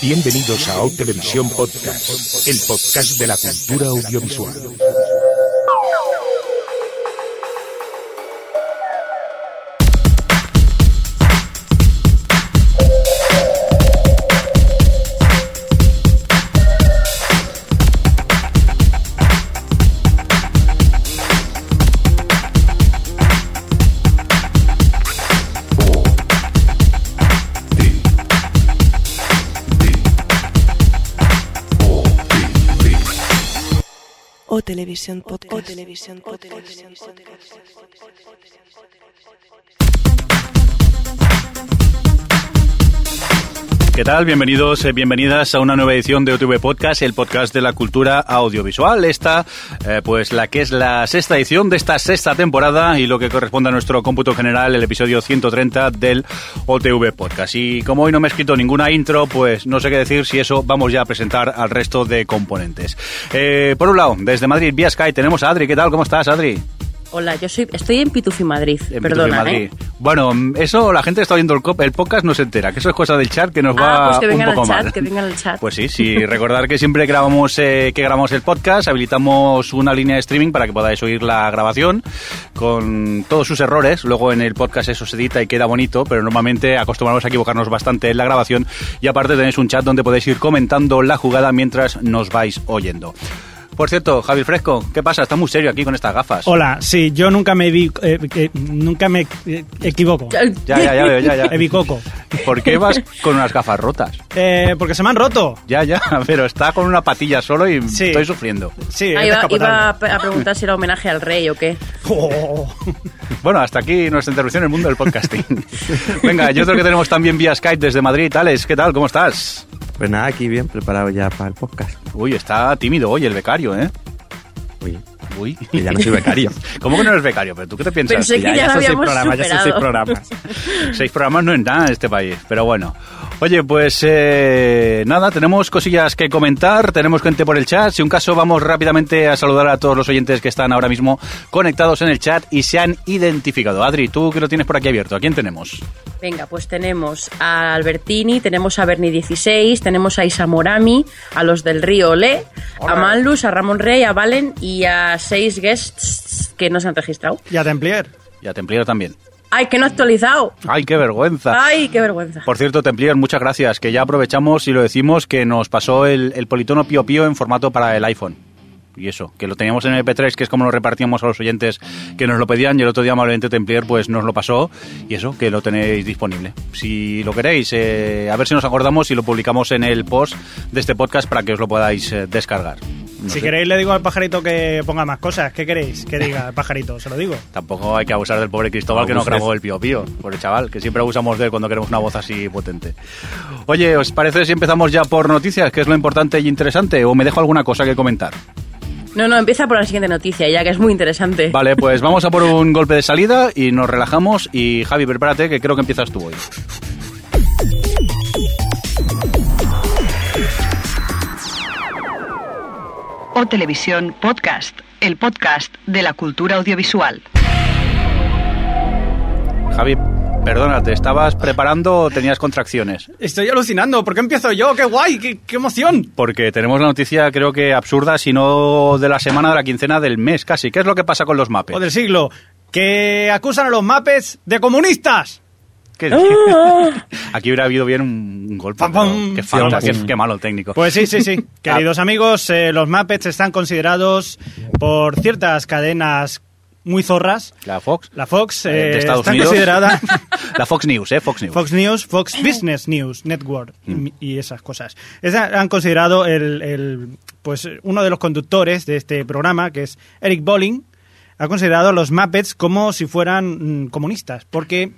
Bienvenidos a Televisión Podcast, el podcast de la cultura audiovisual. Televisión Podcast. O Televisión Podcast. ¿Qué tal? Bienvenidos, eh, bienvenidas a una nueva edición de OTV Podcast, el podcast de la cultura audiovisual. Esta, eh, pues la que es la sexta edición de esta sexta temporada y lo que corresponde a nuestro cómputo general, el episodio 130 del OTV Podcast. Y como hoy no me he escrito ninguna intro, pues no sé qué decir si eso vamos ya a presentar al resto de componentes. Eh, por un lado, desde Madrid, vía Sky, tenemos a Adri. ¿Qué tal? ¿Cómo estás, Adri? Hola, yo soy, estoy en Pitufi Madrid, En perdona, Pitufi, ¿eh? Bueno, eso la gente está oyendo el, el podcast no se entera, que eso es cosa del chat que nos va Ah, pues que vengan un poco al chat, mal. que vengan al chat. Pues sí, sí, recordar que siempre grabamos eh, que grabamos el podcast, habilitamos una línea de streaming para que podáis oír la grabación con todos sus errores. Luego en el podcast eso se edita y queda bonito, pero normalmente acostumbramos a equivocarnos bastante en la grabación y aparte tenéis un chat donde podéis ir comentando la jugada mientras nos vais oyendo. Por cierto, Javi Fresco, ¿qué pasa? Está muy serio aquí con estas gafas. Hola, sí, yo nunca me vi, eh, eh, nunca me eh, equivoco. Ya, ya, ya veo, ya, ya. Evicoco. ¿Por qué vas con unas gafas rotas? Eh, porque se me han roto. Ya, ya, pero está con una patilla solo y Sí. estoy sufriendo. Sí, Ah, es iba, iba a, preguntar si era homenaje al rey o qué. Oh. Bueno, hasta aquí nuestra intervención en el mundo del podcasting. Venga, yo creo que tenemos también vía Skype desde Madrid. Alex, ¿qué tal? ¿Cómo estás? Pues nada, aquí bien preparado ya para el podcast. Uy, está tímido hoy el becario, ¿eh? Uy, Uy. que ya no soy becario. ¿Cómo que no eres becario? ¿Pero tú qué te piensas? Pensé que ya lo son seis programas, ya son seis programas. Seis programas no es nada en este país, pero bueno. Oye, pues eh, nada, tenemos cosillas que comentar, tenemos gente por el chat. Si un caso, vamos rápidamente a saludar a todos los oyentes que están ahora mismo conectados en el chat y se han identificado. Adri, tú que lo tienes por aquí abierto, ¿a quién tenemos? Venga, pues tenemos a Albertini, tenemos a Berni 16, tenemos a Isa Morami, a los del Río Olé, a Manlus, a Ramón Rey, a Valen y a seis guests que no se han registrado. Y a Templier. Y a Templier también. ¡Ay, que no he actualizado! ¡Ay, qué vergüenza! ¡Ay, qué vergüenza! Por cierto, Templier, muchas gracias, que ya aprovechamos y lo decimos que nos pasó el, el politono Pío Pío en formato para el iPhone. Y eso, que lo teníamos en MP3, que es como lo repartíamos a los oyentes que nos lo pedían, y el otro día amablemente Templier pues nos lo pasó, y eso, que lo tenéis disponible. Si lo queréis, eh, a ver si nos acordamos y lo publicamos en el post de este podcast para que os lo podáis eh, descargar. No si sé, queréis le digo al pajarito que ponga más cosas. ¿Qué queréis que diga el pajarito? Se lo digo. Tampoco hay que abusar del pobre Cristóbal que no grabó el Pío Pío, por el chaval, que siempre abusamos de él cuando queremos una voz así potente. Oye, ¿os parece si empezamos ya por noticias, que es lo importante y interesante, o me dejo alguna cosa que comentar? No, no, empieza por la siguiente noticia, ya que es muy interesante. Vale, pues vamos a por un golpe de salida y nos relajamos. Y Javi, prepárate, que creo que empiezas tú hoy. O Televisión Podcast, el podcast de la cultura audiovisual. Javi, perdona, ¿te estabas preparando o tenías contracciones? Estoy alucinando. ¿Por qué empiezo yo? ¡Qué guay! ¡Qué, qué emoción! Porque tenemos la noticia, creo que absurda, si no de la semana, de la quincena, del mes casi. ¿Qué es lo que pasa con los mapes? O del siglo. Que acusan a los mapes de comunistas. ¿Qué- Aquí hubiera habido bien un, un golpe. Pam, pero pam. Qué falta, Sí, qué, qué malo el técnico. Pues sí, sí, sí. Queridos amigos, eh, los Muppets están considerados por ciertas cadenas muy zorras. La Fox. La Fox eh, eh, de Estados está Unidos. considerada la Fox News, ¿eh? Fox News. Fox News, Fox Business News Network Mm. y, y esas cosas. Esa- han considerado el, el, pues uno de los conductores de este programa, que es Eric Bolling, ha considerado a los Muppets como si fueran mm, comunistas, porque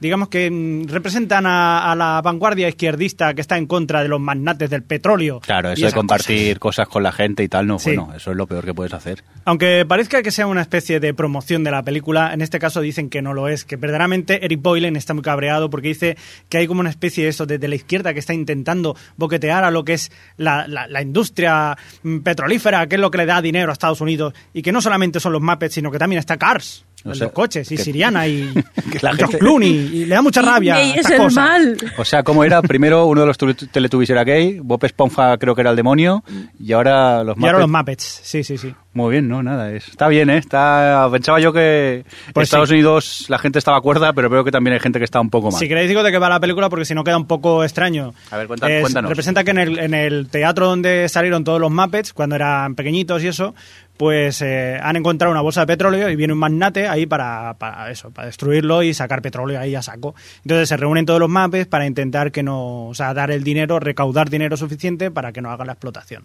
digamos que mm, representan a, a la vanguardia izquierdista que está en contra de los magnates del petróleo. Claro, eso de compartir cosas. con la gente y tal, no, Sí. bueno, eso es lo peor que puedes hacer. Aunque parezca que sea una especie de promoción de la película, en este caso dicen que no lo es, que verdaderamente Eric Boylan está muy cabreado porque dice que hay como una especie de eso desde la izquierda que está intentando boquetear a lo que es la, la- la industria mm, petrolífera, que es lo que le da dinero a Estados Unidos, y que no solamente son los Muppets, sino que también está Cars. O sea, los coches, y que- Siriana y la George gente- Clooney, y le da mucha rabia. Disney es el mal. O sea, ¿cómo era? Primero uno de los tu- Teletubbies era gay, Bob Esponja creo que era el demonio, y ahora los Y ahora Muppets- los Muppets, sí, sí, sí. Muy bien, no, nada, es- está bien, ¿eh? Está, pensaba yo que Pues Estados sí. Unidos la gente estaba cuerda, pero veo que también hay gente que está un poco mal. Si queréis digo de qué va la película porque si no queda un poco extraño. A ver, Es- cuéntanos. Representa que en el, en el teatro donde salieron todos los Muppets, cuando eran pequeñitos y eso, pues eh, han encontrado una bolsa de petróleo y viene un magnate ahí para, para eso, para destruirlo y sacar petróleo ahí a saco. Entonces se reúnen todos los Muppets para intentar que no, o sea, dar el dinero, recaudar dinero suficiente para que no hagan la explotación.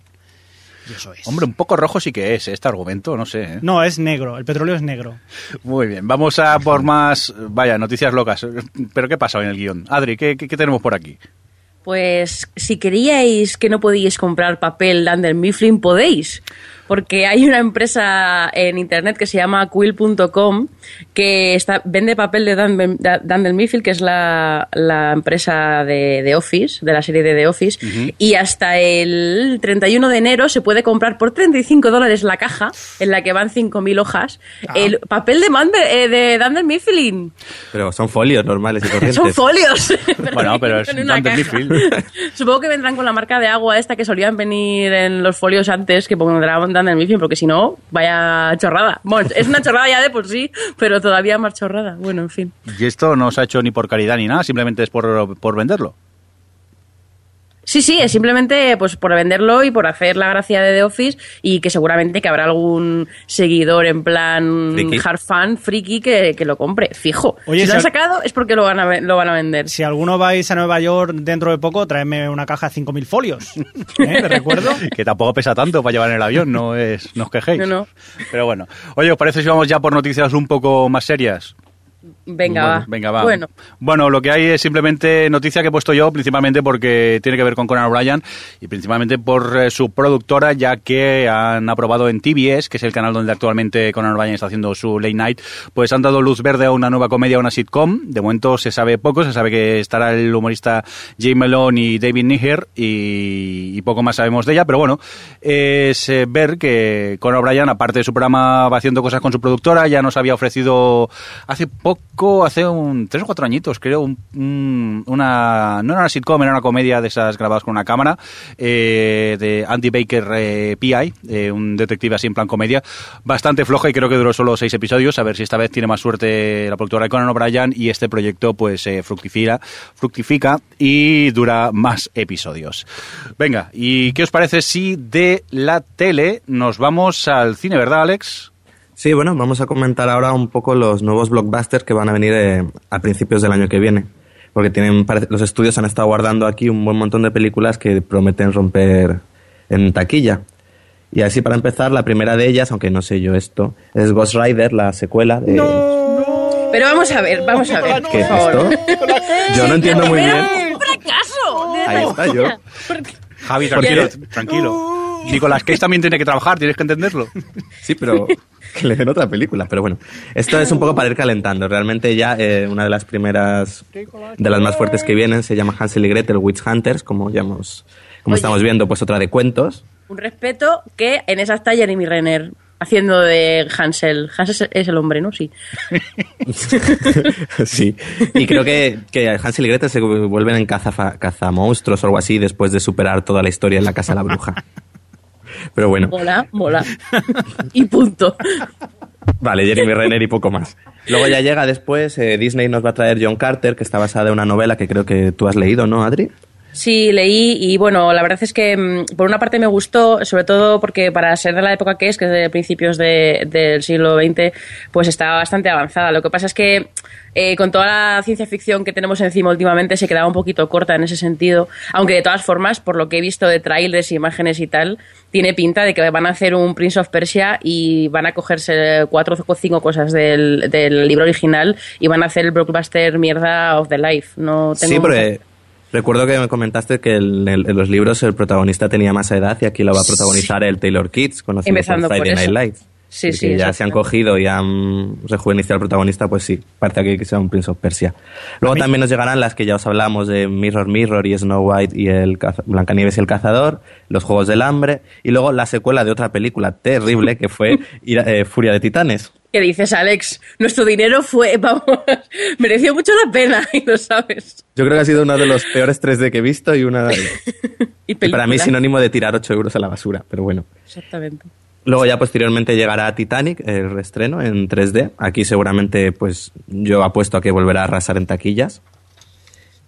Y eso es. Hombre, un poco rojo sí que es ¿eh? este argumento, no sé. ¿eh? No, es negro, el petróleo es negro. Muy bien, vamos a por más, vaya, noticias locas. Pero ¿qué pasa en el guion? Adri, ¿qué, qué- qué tenemos por aquí? Pues si queríais que no podíais comprar papel Dunder Mifflin, podéis. Porque hay una empresa en internet que se llama quill.com que está, vende papel de Dan- da- Dunder Mifflin, que es la, la empresa de, de Office, de la serie de The Office. Y hasta el 31 de enero se puede comprar por 35 dólares la caja, en la que van 5.000 hojas, el papel de, Mander- eh, de Dunder Mifflin. Pero son folios normales y corrientes. Son folios. Bueno, pero es caja. Mifflin. Supongo que vendrán con la marca de agua esta que solían venir en los folios antes, que pondrán Dunder Mifflin, porque si no, vaya chorrada. Bueno, es una chorrada ya de por sí, pero todavía más chorrada. Bueno, en fin. Y esto no se ha hecho ni por caridad ni nada, simplemente es por, por venderlo. Sí, sí, es simplemente pues por venderlo y por hacer la gracia de The Office y que seguramente que habrá algún seguidor en plan Friki. hard fan, friki, que, que lo compre, fijo. Oye, si lo han sacado es porque lo van a, lo van a vender. Si alguno vais a Nueva York dentro de poco, traedme una caja de 5.000 folios. ¿Eh? ¿De recuerdo? Que tampoco pesa tanto para llevar en el avión, no es, no os quejéis. No, no. Pero bueno. Oye, ¿os parece si vamos ya por noticias un poco más serias? Venga, Bueno, va. Venga, va. Bueno, Bueno, lo que hay es simplemente noticia que he puesto yo, principalmente porque tiene que ver con Conan O'Brien y principalmente por eh, su productora, ya que han aprobado en TBS, que es el canal donde actualmente Conan O'Brien está haciendo su late night, pues han dado luz verde a una nueva comedia, una sitcom. De momento se sabe poco, se sabe que estará el humorista Jay Melon y David Niger y, y poco más sabemos de ella, pero bueno, es eh, ver que Conan O'Brien, aparte de su programa, va haciendo cosas con su productora, ya nos había ofrecido hace poco, hace un tres o cuatro añitos, creo, un- un- una, no era una sitcom, era una comedia de esas grabadas con una cámara, eh, de Andy Baker eh, PI, eh, un detective así en plan comedia, bastante floja y creo que duró solo seis episodios, a ver si esta vez tiene más suerte la productora de Conan O'Brien y este proyecto pues fructifica, fructifica y dura más episodios. Venga, ¿y qué os parece si de la tele nos vamos al cine, verdad Alex? Sí, bueno, vamos a comentar ahora un poco los nuevos blockbusters que van a venir eh, a principios del año que viene. Porque tienen, los estudios han estado guardando aquí un buen montón de películas que prometen romper en taquilla. Y así para empezar, la primera de ellas, aunque no sé yo esto, es Ghost Rider, la secuela de... pero vamos a ver, vamos a ver, ¿Qué es esto? Yo no entiendo muy bien. un fracaso. Ahí está yo. Javi, tranquilo, tranquilo. Nicolás Cage también tiene que trabajar, tienes que entenderlo. Sí, pero que le den otra película. Pero bueno, esto es un poco para ir calentando. Realmente ya eh, una de las primeras, de las más fuertes que vienen, se llama Hansel y Gretel Witch Hunters, como ya hemos, como Oye. estamos viendo, pues otra de cuentos. Un respeto que en esa está Jeremy Renner haciendo de Hansel. Hansel es el hombre, ¿no? Sí. sí. Y creo que, que Hansel y Gretel se vuelven en caza, cazamonstruos o algo así después de superar toda la historia en la casa de la bruja. Pero bueno, Mola, mola. y punto. vale, Jeremy Renner y poco más. Luego ya llega después, eh, Disney nos va a traer John Carter, que está basada en una novela que creo que tú has leído, ¿no, Adri? Sí, leí y bueno, la verdad es que mm, por una parte me gustó, sobre todo porque para ser de la época que es, que es de principios de- del siglo XX, pues está bastante avanzada. Lo que pasa es que eh, con toda la ciencia ficción que tenemos encima últimamente se quedaba un poquito corta en ese sentido, aunque de todas formas, por lo que he visto de trailers, imágenes y tal, tiene pinta de que van a hacer un Prince of Persia y van a cogerse cuatro o cinco cosas del, del libro original y van a hacer el blockbuster mierda of the life. No tengo Sí, recuerdo que me comentaste que el- en los libros el protagonista tenía más edad y aquí lo va a protagonizar el Taylor Kitsch, conocido Empezando por por Friday Night eso. Lights. Sí, Y sí, que ya se han cogido y han rejuvenecido al protagonista, pues sí, parece aquí que sea un Prince of Persia. Luego también nos llegarán las que ya os hablamos de Mirror Mirror y Snow White y el Blancanieves y el Cazador, Los Juegos del Hambre, y luego la secuela de otra película terrible que fue eh, Furia de Titanes. ¿Qué dices, Alex? Nuestro dinero fue, vamos, mereció mucho la pena y lo sabes. Yo creo que ha sido uno de los peores 3D que he visto y una... Y para mí sinónimo de tirar 8 euros a la basura, pero bueno. Exactamente. Luego ya posteriormente llegará Titanic, el reestreno en 3D. Aquí seguramente pues yo apuesto a que volverá a arrasar en taquillas.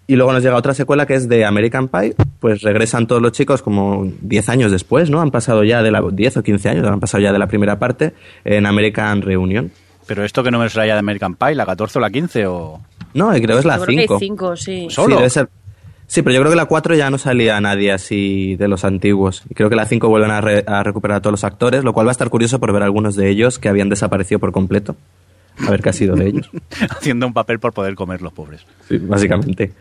Y luego nos llega otra secuela que es de American Pie. Pues regresan todos los chicos como 10 años después, ¿no? Han pasado ya de la 10 o 15 años, han pasado ya de la primera parte en American Reunion. Pero esto que no me será ya de American Pie, la 14 o la 15 o... No, creo que es la Yo creo que hay 5. cinco, sí. ¿Solo? Sí, debe ser- Sí, pero yo creo que la 4 ya no salía nadie así de los antiguos. Y creo que la 5 vuelven a, re- a recuperar a todos los actores, lo cual va a estar curioso por ver algunos de ellos que habían desaparecido por completo. A ver qué ha sido de ellos. haciendo un papel por poder comer los pobres. Sí, básicamente.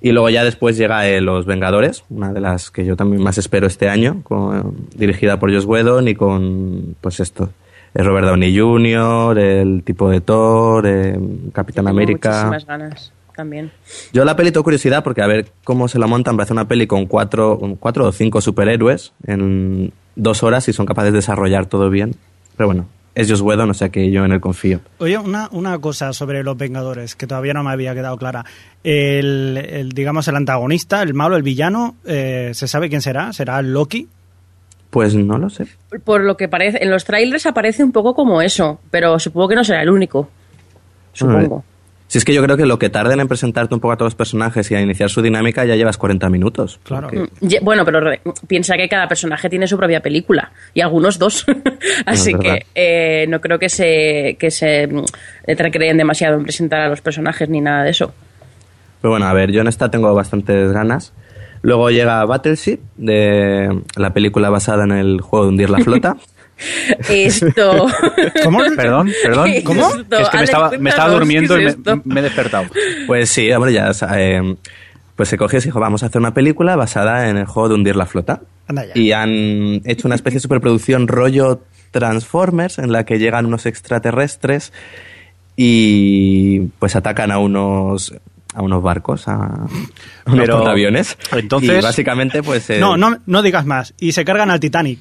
Y luego ya después llega eh, Los Vengadores, una de las que yo también más espero este año, con- dirigida por Joss Whedon y con, pues esto, eh, Robert Downey Jr., el tipo de Thor, eh, Capitán América. Muchísimas ganas también. Yo la peli tengo curiosidad porque a ver cómo se la montan para hacer una peli con cuatro, cuatro o cinco superhéroes en dos horas y son capaces de desarrollar todo bien. Pero bueno, es Joss Whedon, o sea que yo en él confío. Oye, una, una cosa sobre los Vengadores que todavía no me había quedado clara. El, el, digamos, el antagonista, el malo, el villano, eh, ¿se sabe quién será? ¿Será Loki? Pues no lo sé. Por lo que parece, en los trailers aparece un poco como eso, pero supongo que no será el único. Supongo. Si es que yo creo que lo que tarden en presentarte un poco a todos los personajes y a iniciar su dinámica ya llevas 40 minutos. Claro. Porque- Mm, Bueno, pero re- piensa que cada personaje tiene su propia película y algunos dos. Así que eh, no creo que se, que se mm, recreen demasiado en presentar a los personajes ni nada de eso. Pero bueno, a ver, yo en esta tengo bastantes ganas. Luego llega Battleship, de la película basada en el juego de hundir la flota. Esto. ¿Cómo? Perdón, perdón. ¿Qué es ¿Cómo? esto? Es que me Alex, estaba, me estaba cuéntanos, durmiendo ¿qué y me, he despertado. Pues sí, hombre, ya eh, pues se cogió y se dijo, vamos a hacer una película basada en el juego de hundir la flota. Anda ya. Y han hecho una especie de superproducción rollo Transformers en la que llegan unos extraterrestres y pues atacan a unos a unos barcos, a, unos Pero, portaaviones. entonces- Y básicamente pues... eh, No, no, no digas más. Y se cargan al Titanic.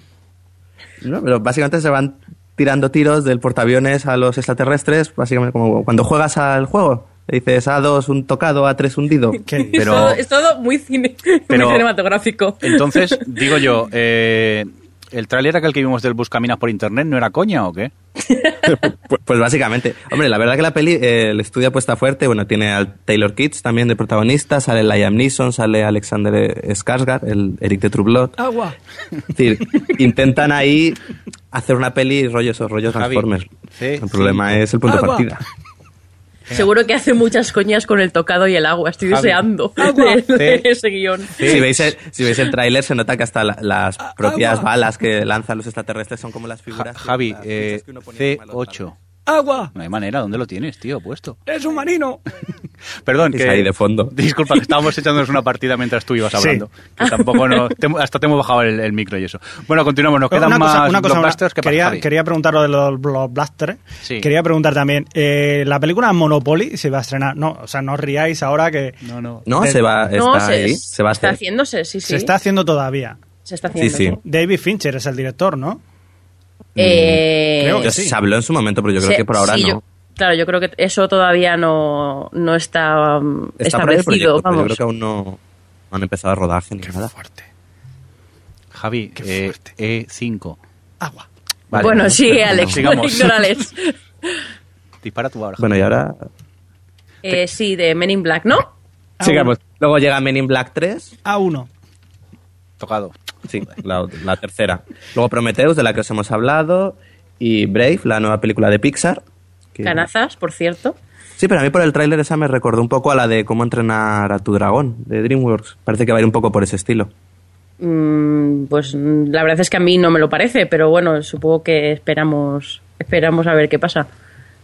No, pero básicamente se van tirando tiros del portaaviones a los extraterrestres, básicamente como cuando juegas al juego. Le dices A2 un tocado, A3 hundido. ¿Qué dices? es, Pero- todo, es todo muy, cine, Pero- muy cinematográfico. Entonces, digo yo, eh, ¿el tráiler aquel que vimos del Buscaminas por internet no era coña o qué? Pues, pues básicamente. Hombre, la verdad que la peli, eh, el estudio apuesta fuerte. Bueno, tiene al Taylor Kitsch también de protagonista, sale Liam Neeson, sale Alexander Skarsgård, el Eric de True Blood. Agua. Es decir, intentan ahí hacer una peli rollo esos rollos Javi, Transformers. sí, el problema sí. es el punto de partida. Seguro que hace muchas coñas con el tocado y el agua. Estoy Javi. deseando de- de Sí. ese guion. Sí. Si veis el, si veis el tráiler se nota que hasta la- las propias balas que lanzan los extraterrestres son como las Ja- figuras. Javi, las eh, fichas que uno ponía encima de los C8. Agua. No hay manera, ¿dónde lo tienes, tío, puesto? Es un marino. Perdón, Es que... ahí de fondo. Disculpa, que estábamos echándonos una partida mientras tú ibas Sí. hablando. Que tampoco no... te- hasta te hemos bajado el, el micro y eso. Bueno, continuamos, nos quedan una más cosa, una cosa blockbusters. ¿Qué pasa, quería, quería preguntar lo de los blockbusters. Sí. Quería preguntar también, eh, la película Monopoly se va a estrenar. No, o sea, no os riáis ahora que No, no. No, se va, está No, se, ahí, se va a está hacer. haciéndose, sí, sí. se está haciendo todavía. Se está haciendo. Sí, sí. David Fincher es el director, ¿no? Eh, Creo que sí. Se habló en su momento, pero yo creo se- que por ahora sí, no. yo- claro, yo creo que eso todavía no, no está, um, Está establecido. proyecto, pero yo vamos. creo que aún no, han empezado a rodaje ni nada. Javi, eh, E5. Agua. Vale. Bueno, sigue Alex, Sigamos. ignórales. Dispara tu ahora. Bueno, y ahora Eh, sí, de Men in Black, ¿no? sigamos. Luego llega Men in Black 3, A1. Tocado. Sí, la, la tercera. Luego Prometheus, de la que os hemos hablado, y Brave, la nueva película de Pixar. que- Canazas, por cierto. Sí, pero a mí por el tráiler esa me recordó un poco a la de cómo entrenar a tu dragón, de DreamWorks. Parece que va a ir un poco por ese estilo. Mm, pues mm, la verdad es que a mí no me lo parece, pero bueno, supongo que esperamos, esperamos a ver qué pasa.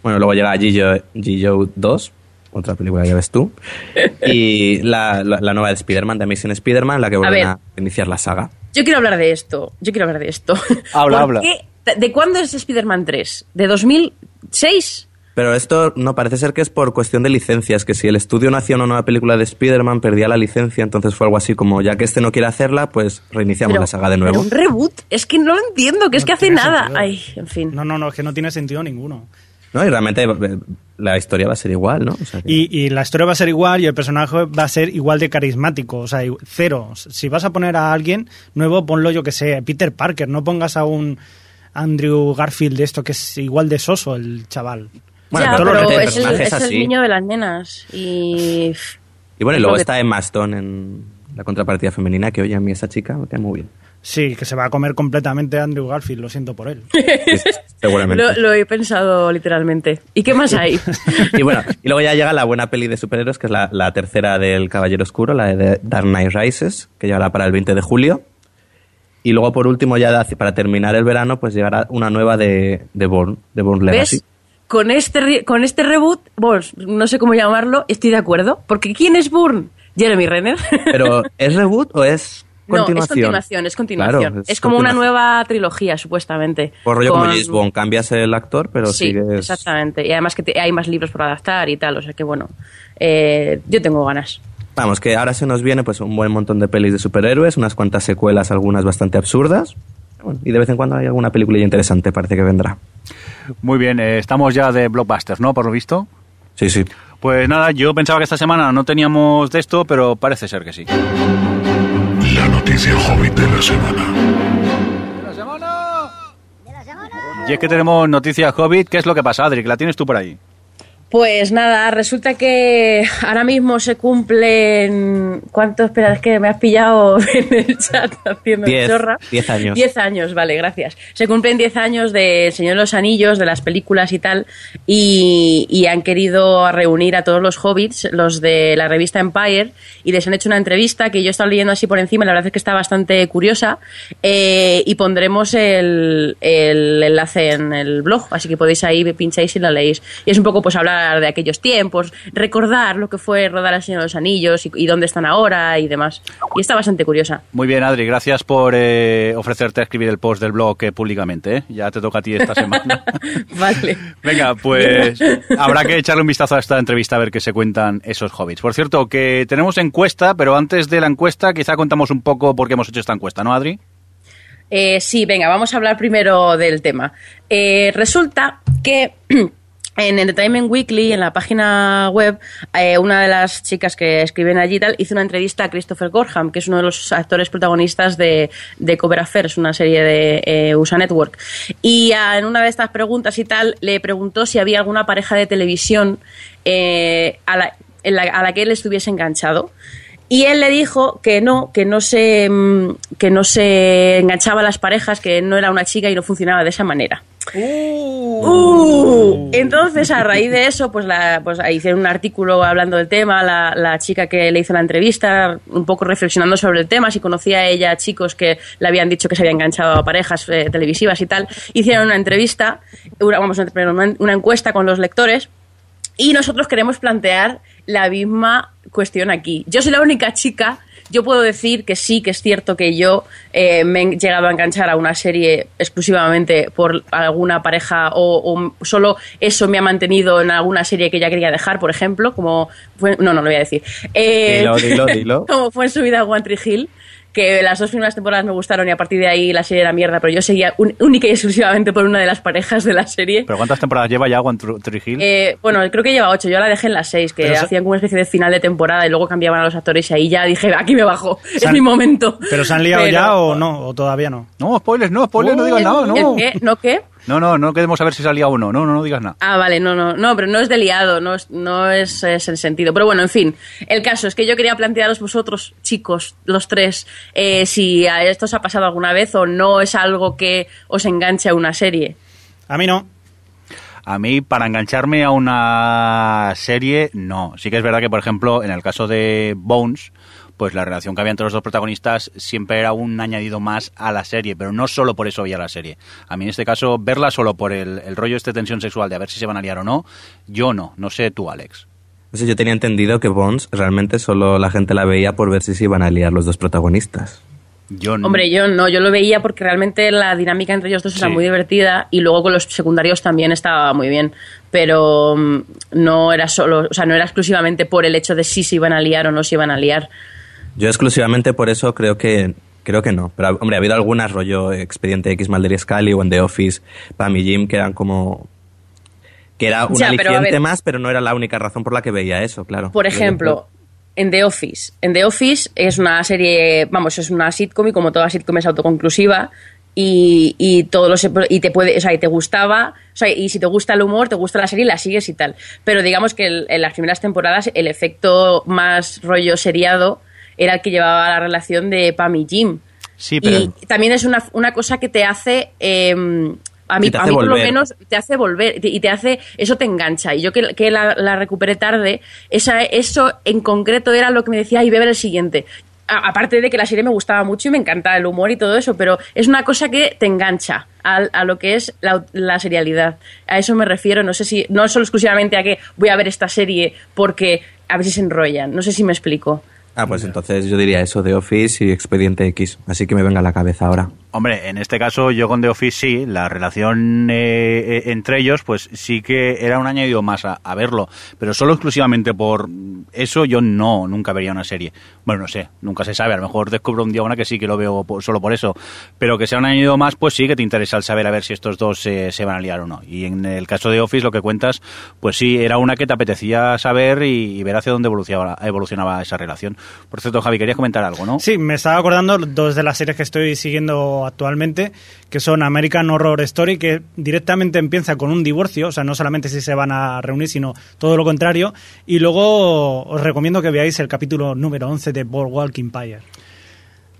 Bueno, luego llega G.I. Joe 2, otra película que ya ves tú. Y la, la- la nueva de Spider-Man, de Amazing Spider-Man, la que vuelven a, iniciar la saga. Yo quiero hablar de esto. Yo quiero hablar de esto. Habla, ¿Por habla. qué? ¿De cuándo es Spider-Man 3? ¿De 2006? Pero esto no parece ser que es por cuestión de licencias, que si el estudio no hacía una nueva película de Spider-Man, perdía la licencia, entonces fue algo así como, ya que este no quiere hacerla, pues reiniciamos Pero- la saga de pero nuevo. un reboot. Es que no lo entiendo, que es No que hace nada. sentido. Ay, en fin. No, no, no, es que no tiene sentido ninguno. No, y realmente eh, la historia va a ser igual, ¿no? O sea que- Y, y la historia va a ser igual y el personaje va a ser igual de carismático. O sea, cero. Si vas a poner a alguien nuevo, ponlo yo que sé, Peter Parker. No pongas a un Andrew Garfield de esto que es igual de soso el chaval. Bueno, ya, todo lo pero te- es el, es el niño de las nenas. Y. Y bueno, y luego que- está Emma Stone en la contrapartida femenina, que oye, a mí esa chica me cae muy bien. Sí, que se va a comer completamente Andrew Garfield, lo siento por él. Seguramente. Lo, lo he pensado literalmente. ¿Y qué más hay? Y bueno, y luego ya llega la buena peli de superhéroes, que es la, la tercera del Caballero Oscuro, la de Dark Knight Rises, que llegará para el 20 de julio. Y luego, por último, ya de- para terminar el verano, pues llegará una nueva de, de Bourne, de Bourne Legacy. ¿Ves? Con este, con este reboot, no sé cómo llamarlo, estoy de acuerdo. Porque ¿quién es Bourne? Jeremy Renner. Pero, ¿es reboot o es No, es continuación? es continuación. Claro, es, como una nueva trilogía, supuestamente. Por rollo como Con- James Bond, cambias el actor, pero Sí, sigues... exactamente. Y además que te- hay más libros por adaptar y tal, o sea que bueno, eh, yo tengo ganas. Vamos, que ahora se nos viene pues un buen montón de pelis de superhéroes, unas cuantas secuelas, algunas bastante absurdas. Bueno, y de vez en cuando hay alguna película interesante, parece que vendrá. Muy bien, eh, estamos ya de blockbusters, ¿no? Por lo visto. Sí, sí. Pues nada, yo pensaba que esta semana no teníamos de esto, pero parece ser que sí. La noticia hobbit de la semana. Y es que tenemos noticias Hobbit. ¿Qué es lo que pasa, Adri? La tienes tú por ahí. Pues nada, resulta que ahora mismo se cumplen... ¿Cuánto? Espera, es que me has pillado en el chat haciendo Diez, chorra. diez años. Diez años, vale, gracias. Se cumplen diez años de El Señor de los Anillos, de las películas y tal, y, y han querido reunir a todos los hobbits, los de la revista Empire, y les han hecho una entrevista que yo he estado leyendo así por encima, la verdad es que está bastante curiosa, eh, y pondremos el, el enlace en el blog, así que podéis ahí, pincháis y lo leéis. Y es un poco pues hablar de aquellos tiempos, recordar lo que fue rodar El Señor de los Anillos y, y dónde están ahora y demás. Y está bastante curiosa. Muy bien, Adri. Gracias por eh, ofrecerte a escribir el post del blog eh, públicamente. ¿eh? Ya te toca a ti esta semana. vale. Venga, pues habrá que echarle un vistazo a esta entrevista a ver qué se cuentan esos hobbits. Por cierto, que tenemos encuesta, pero antes de la encuesta quizá contamos un poco por qué hemos hecho esta encuesta, ¿no, Adri? Eh, sí, venga, vamos a hablar primero del tema. Eh, resulta que en Entertainment Weekly, en la página web, eh, una de las chicas que escriben allí tal, hizo una entrevista a Christopher Gorham, que es uno de los actores protagonistas de, Cover Affairs, una serie de eh, USA Network. Y en una de estas preguntas y tal, le preguntó si había alguna pareja de televisión eh, a, la, en la- a la que él estuviese enganchado. Y él le dijo que no, que no se mm, que no se enganchaba a las parejas, que no era una chica y no funcionaba de esa manera. Uh. Entonces, a raíz de eso, pues, la, pues hicieron un artículo hablando del tema, la, la chica que le hizo la entrevista, un poco reflexionando sobre el tema, si conocía a ella chicos que le habían dicho que se había enganchado a parejas eh, televisivas y tal, hicieron una entrevista, una, vamos una encuesta con los lectores y nosotros queremos plantear la misma cuestión aquí. Yo soy la única chica, yo puedo decir que sí, que es cierto que yo eh, me he llegado a enganchar a una serie exclusivamente por alguna pareja o, o solo eso me ha mantenido en alguna serie que ya quería dejar, por ejemplo, como... Fue, no, no lo voy a decir. Eh, Dilo, dilo, dilo. como fue en su vida One Tree Hill, que las dos primeras temporadas me gustaron y a partir de ahí la serie era mierda, pero yo seguía un- única y exclusivamente por una de las parejas de la serie. ¿Pero cuántas temporadas lleva ya One Tree Hill? Eh, bueno, creo que lleva ocho. Yo la dejé en las seis, que Pero hacían como una especie de final de temporada y luego cambiaban a los actores y ahí ya dije, aquí me bajo, es han- mi momento. ¿Pero se han liado Pero- ya o no? ¿O todavía no? No, spoilers, no, spoilers, no digas nada, no. ¿El qué? ¿No qué? No, no, no queremos saber si salía uno. No, no, no digas nada. Ah, vale, no, no, no, pero no es de liado, no es, no es, es el sentido. Pero bueno, en fin, el caso es que yo quería plantearos vosotros, chicos, los tres, eh, si a esto os ha pasado alguna vez o no es algo que os enganche a una serie. A mí no. A mí, para engancharme a una serie, no. Sí que es verdad que, por ejemplo, en el caso de Bones, pues la relación que había entre los dos protagonistas siempre era un añadido más a la serie, pero no solo por eso veía la serie. A mí en este caso, verla solo por el, el rollo este de tensión sexual de a ver si se van a liar o no, yo no. No sé tú, Alex. No sé, yo tenía entendido que Bones realmente solo la gente la veía por ver si se iban a liar los dos protagonistas. Yo no. Hombre, yo no, yo lo veía porque realmente la dinámica entre ellos dos era muy divertida y luego con los secundarios también estaba muy bien, pero mm, no era solo, o sea, no era exclusivamente por el hecho de si se iban a liar o no se iban a liar. Yo exclusivamente por eso creo que creo que no. Pero hombre, ha habido algunas rollo Expediente X, Mulder y Scully o en The Office, Pam y Jim que eran como Que era un Ya, aliciente más, pero no era la única razón por la que veía eso, claro. Por ejemplo, en The Office. En The Office es una serie, vamos, es una sitcom y como toda sitcom es autoconclusiva y, y todos los y te puede, o sea, y te gustaba, o sea, y si te gusta el humor, te gusta la serie, la sigues y tal. Pero digamos que el- en las primeras temporadas el efecto más rollo seriado era el que llevaba la relación de Pam y Jim. Sí, pero Y también es una, una cosa que te hace. eh, a mí, Y a mí por lo menos te hace volver y te hace. Eso te engancha. Y yo que, que la, la recuperé tarde, esa, eso en concreto era lo que me decía, a ver el siguiente. A- aparte de que la serie me gustaba mucho y me encanta el humor y todo eso, pero es una cosa que te engancha al- a, lo que es la, la serialidad. A eso me refiero. No sé si. No solo exclusivamente a que voy a ver esta serie porque a ver si se enrollan. No sé si me explico. Ah, pues entonces yo diría eso de Office y Expediente X. Así que me venga a la cabeza ahora. Hombre, en este caso yo con The Office sí, la relación eh, eh, entre ellos pues sí que era un añadido más a, verlo, pero solo exclusivamente por eso yo no, nunca vería una serie. Bueno, no sé, nunca se sabe, a lo mejor descubro un día una que sí que lo veo por- solo por eso, pero que sea un añadido más pues sí que te interesa el saber a ver si estos dos se- van a liar o no. Y en el caso de Office lo que cuentas pues sí, era una que te apetecía saber y, y ver hacia dónde evolucionaba, evolucionaba esa relación. Por cierto, Javi, querías comentar algo, ¿no? Sí, me estaba acordando dos de las series que estoy siguiendo actualmente, que son American Horror Story, que directamente empieza con un divorcio, o sea, no solamente si se van a reunir, sino todo lo contrario. Y luego os recomiendo que veáis el capítulo número 11 de Boardwalk Empire.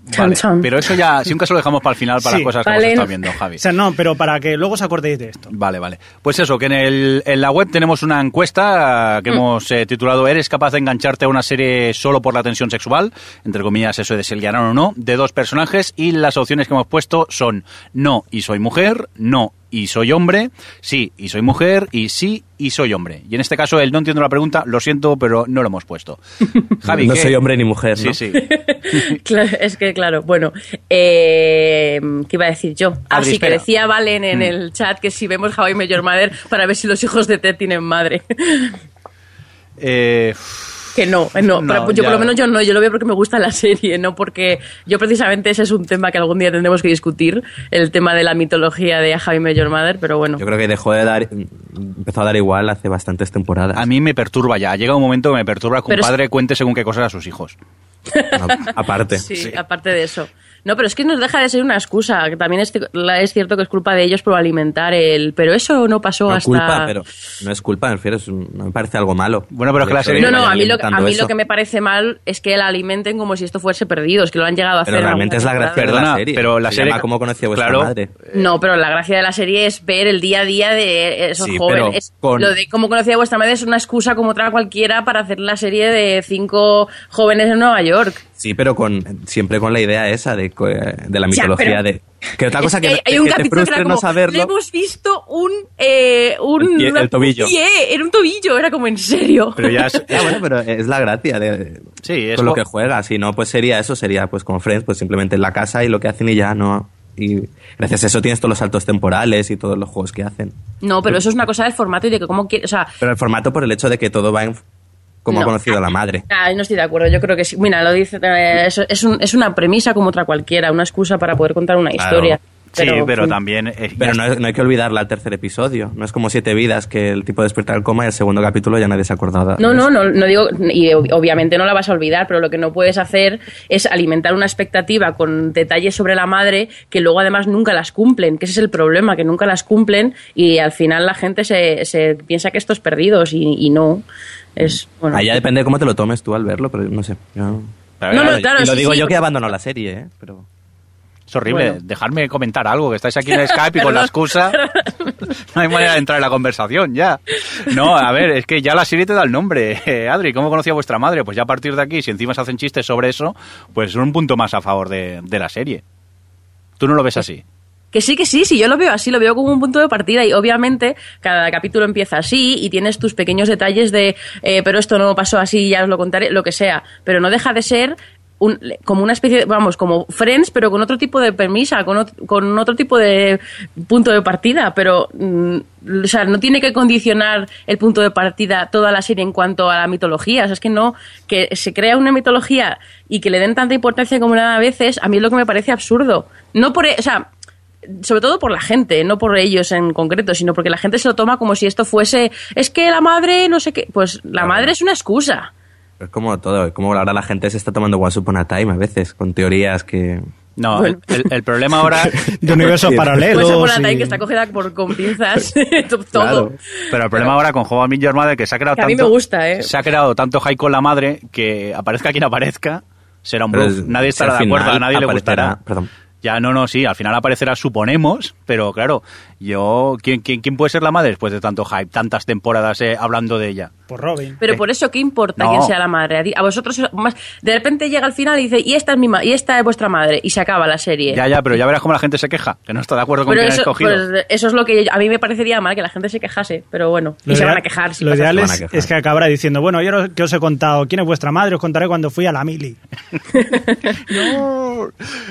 Vale, Chan, chan. Pero eso ya, si un caso lo dejamos para el final para Sí, cosas que vale. hemos estado viendo, Javi. O sea, no, pero para que luego os acordéis de esto. Vale, vale. Pues eso, que en, el, en la web tenemos una encuesta que hemos eh, titulado ¿Eres capaz de engancharte a una serie solo por la tensión sexual? Entre comillas, eso de si o no, de dos personajes y las opciones que hemos puesto son no y soy mujer, no y soy hombre, sí y soy mujer y sí y soy hombre. Y en este caso, el no entiendo la pregunta, lo siento, pero no lo hemos puesto. Javi, no ¿qué? soy hombre ni mujer, Sí, ¿no? sí. Claro, es que, claro, bueno, eh, ¿qué iba a decir yo? Adri, Así que espera. decía Valen en el chat que si vemos How I Met Your Mother para ver si los hijos de Ted tienen madre. Eh, que no, no, No, pero yo ya. por lo menos yo no, yo lo veo porque me gusta la serie, no porque yo precisamente ese es un tema que algún día tendremos que discutir, el tema de la mitología de How I Met Your Mother, pero bueno. Yo creo que dejó de dar, empezó a dar igual hace bastantes temporadas. a mí me perturba ya. Llega un momento que me perturba que un Pero es- padre cuente según qué cosas a sus hijos. Aparte. Sí, aparte de eso. No, pero es que nos deja de ser una excusa, que también es, la- es cierto que es culpa de ellos por alimentar el... Pero eso no pasó No hasta... culpa, pero no es culpa, me refiero, es me parece algo malo. Bueno, pero es que la serie- No, no, a mí, lo, a mí eso. lo que me parece mal es que la alimenten como si esto fuese perdido, es que lo han llegado a hacer. Pero en realmente es la gracia de la serie. pero la Se serie- llama ¿Cómo conocí a vuestra Claro. madre? No, pero la gracia de la serie es ver el día a día de esos Sí, jóvenes. pero Es- con- Lo de cómo conocía a vuestra madre es una excusa como otra cualquiera para hacer la serie de cinco jóvenes en Nueva York. Sí, pero con siempre con la idea esa de, de la Ya, mitología pero- de... Que otra cosa que, que hay que un te que no saberlo... le hemos visto un, eh, un, El pie- el una- tobillo. pie, era un tobillo, era como en serio. Pero ya es, Ah, bueno, pero es la gracia de, Sí, es con lo que juega. Si no, pues sería eso, sería pues como Friends, pues simplemente en la casa y lo que hacen y ya no. Y gracias a eso tienes todos los saltos temporales y todos los juegos que hacen. No, pero eso es una cosa del formato y de que cómo quiere, o sea, Pero el formato por el hecho de que todo va en como ha No. conocido a la madre. Ah, no estoy de acuerdo. Yo creo que sí. Mira, lo dice. eh, es, es, un- es una premisa como otra cualquiera, una excusa para poder contar una Claro. historia. Sí, pero en fin. también... eh, Pero no, no hay que olvidarla al tercer episodio. No es como Siete Vidas, que el tipo despierta del coma y el segundo capítulo ya nadie se acordaba. No, no, no, no digo, y ob- obviamente no la vas a olvidar, pero lo que no puedes hacer es alimentar una expectativa con detalles sobre la madre que luego además nunca las cumplen, que ese es el problema, que nunca las cumplen y al final la gente se, se piensa que esto es perdidos y, y no. Es, bueno, Ahí ya depende de cómo te lo tomes tú al verlo, pero no sé. yo- Pero, No, no, claro, y lo sí, digo sí, yo que abandono la serie, ¿eh? Pero... Es horrible. Bueno. Dejarme comentar algo, que estáis aquí en Skype y con la excusa. No hay manera de entrar en la conversación ya. No, a ver, es que ya la serie te da el nombre. Eh, Adri, ¿cómo conocía a vuestra madre? Pues ya a partir de aquí, si encima se hacen chistes sobre eso, pues es un punto más a favor de, de la serie. ¿Tú no lo ves así? Que sí, que sí, sí, yo lo veo así, lo veo como un punto de partida y obviamente cada capítulo empieza así y tienes tus pequeños detalles de, eh, pero esto no pasó así, ya os lo contaré, lo que sea, pero no deja de ser un- como una especie de, vamos, como Friends, pero con otro tipo de premisa, con, ot- con otro tipo de punto de partida, pero, mm, o sea, no tiene que condicionar el punto de partida toda la serie en cuanto a la mitología, o sea, es que no, que se crea una mitología y que le den tanta importancia como nada a veces, a mí es lo que me parece absurdo. No por, e- o sea, sobre todo por la gente, no por ellos en concreto, sino porque la gente se lo toma como si esto fuese, es que la madre, no sé qué, pues la madre es una excusa. Es como todo, como ahora la gente se está tomando Once Upon a Time a veces, con teorías que... No, Bueno. el, el problema ahora... De universos paralelos. Por la time y- que está cogida por, con pinzas, to- todo. Claro. Pero el problema ahora con Juego a Your Mother que se ha creado Que a mí tanto... me gusta, ¿eh? Se ha creado tanto hype con la madre que aparezca quien aparezca, será un Pero bluff. es- Nadie estará de acuerdo, a nadie le gustará. perdón. Ya, no, no, sí, al final aparecerá, suponemos, pero claro, yo, ¿quién, quién, quién puede ser la madre después de tanto hype, tantas temporadas eh, hablando de ella? Por Robin. Pero por eso, ¿qué importa No. quién sea la madre? A vosotros, más, de repente llega al final y dice, y esta es mi ma y esta es vuestra madre, y se acaba la serie. Ya, ya, pero ya verás cómo la gente se queja, que no está de acuerdo con Pero quién ha eso, escogido. pues, eso es lo que yo- a mí me parecería mal, que la gente se quejase, pero bueno, y se van a quejar. si lo ideal es, quejar. es que acabará diciendo, bueno, yo que os he contado quién es vuestra madre, os contaré cuando fui a la mili.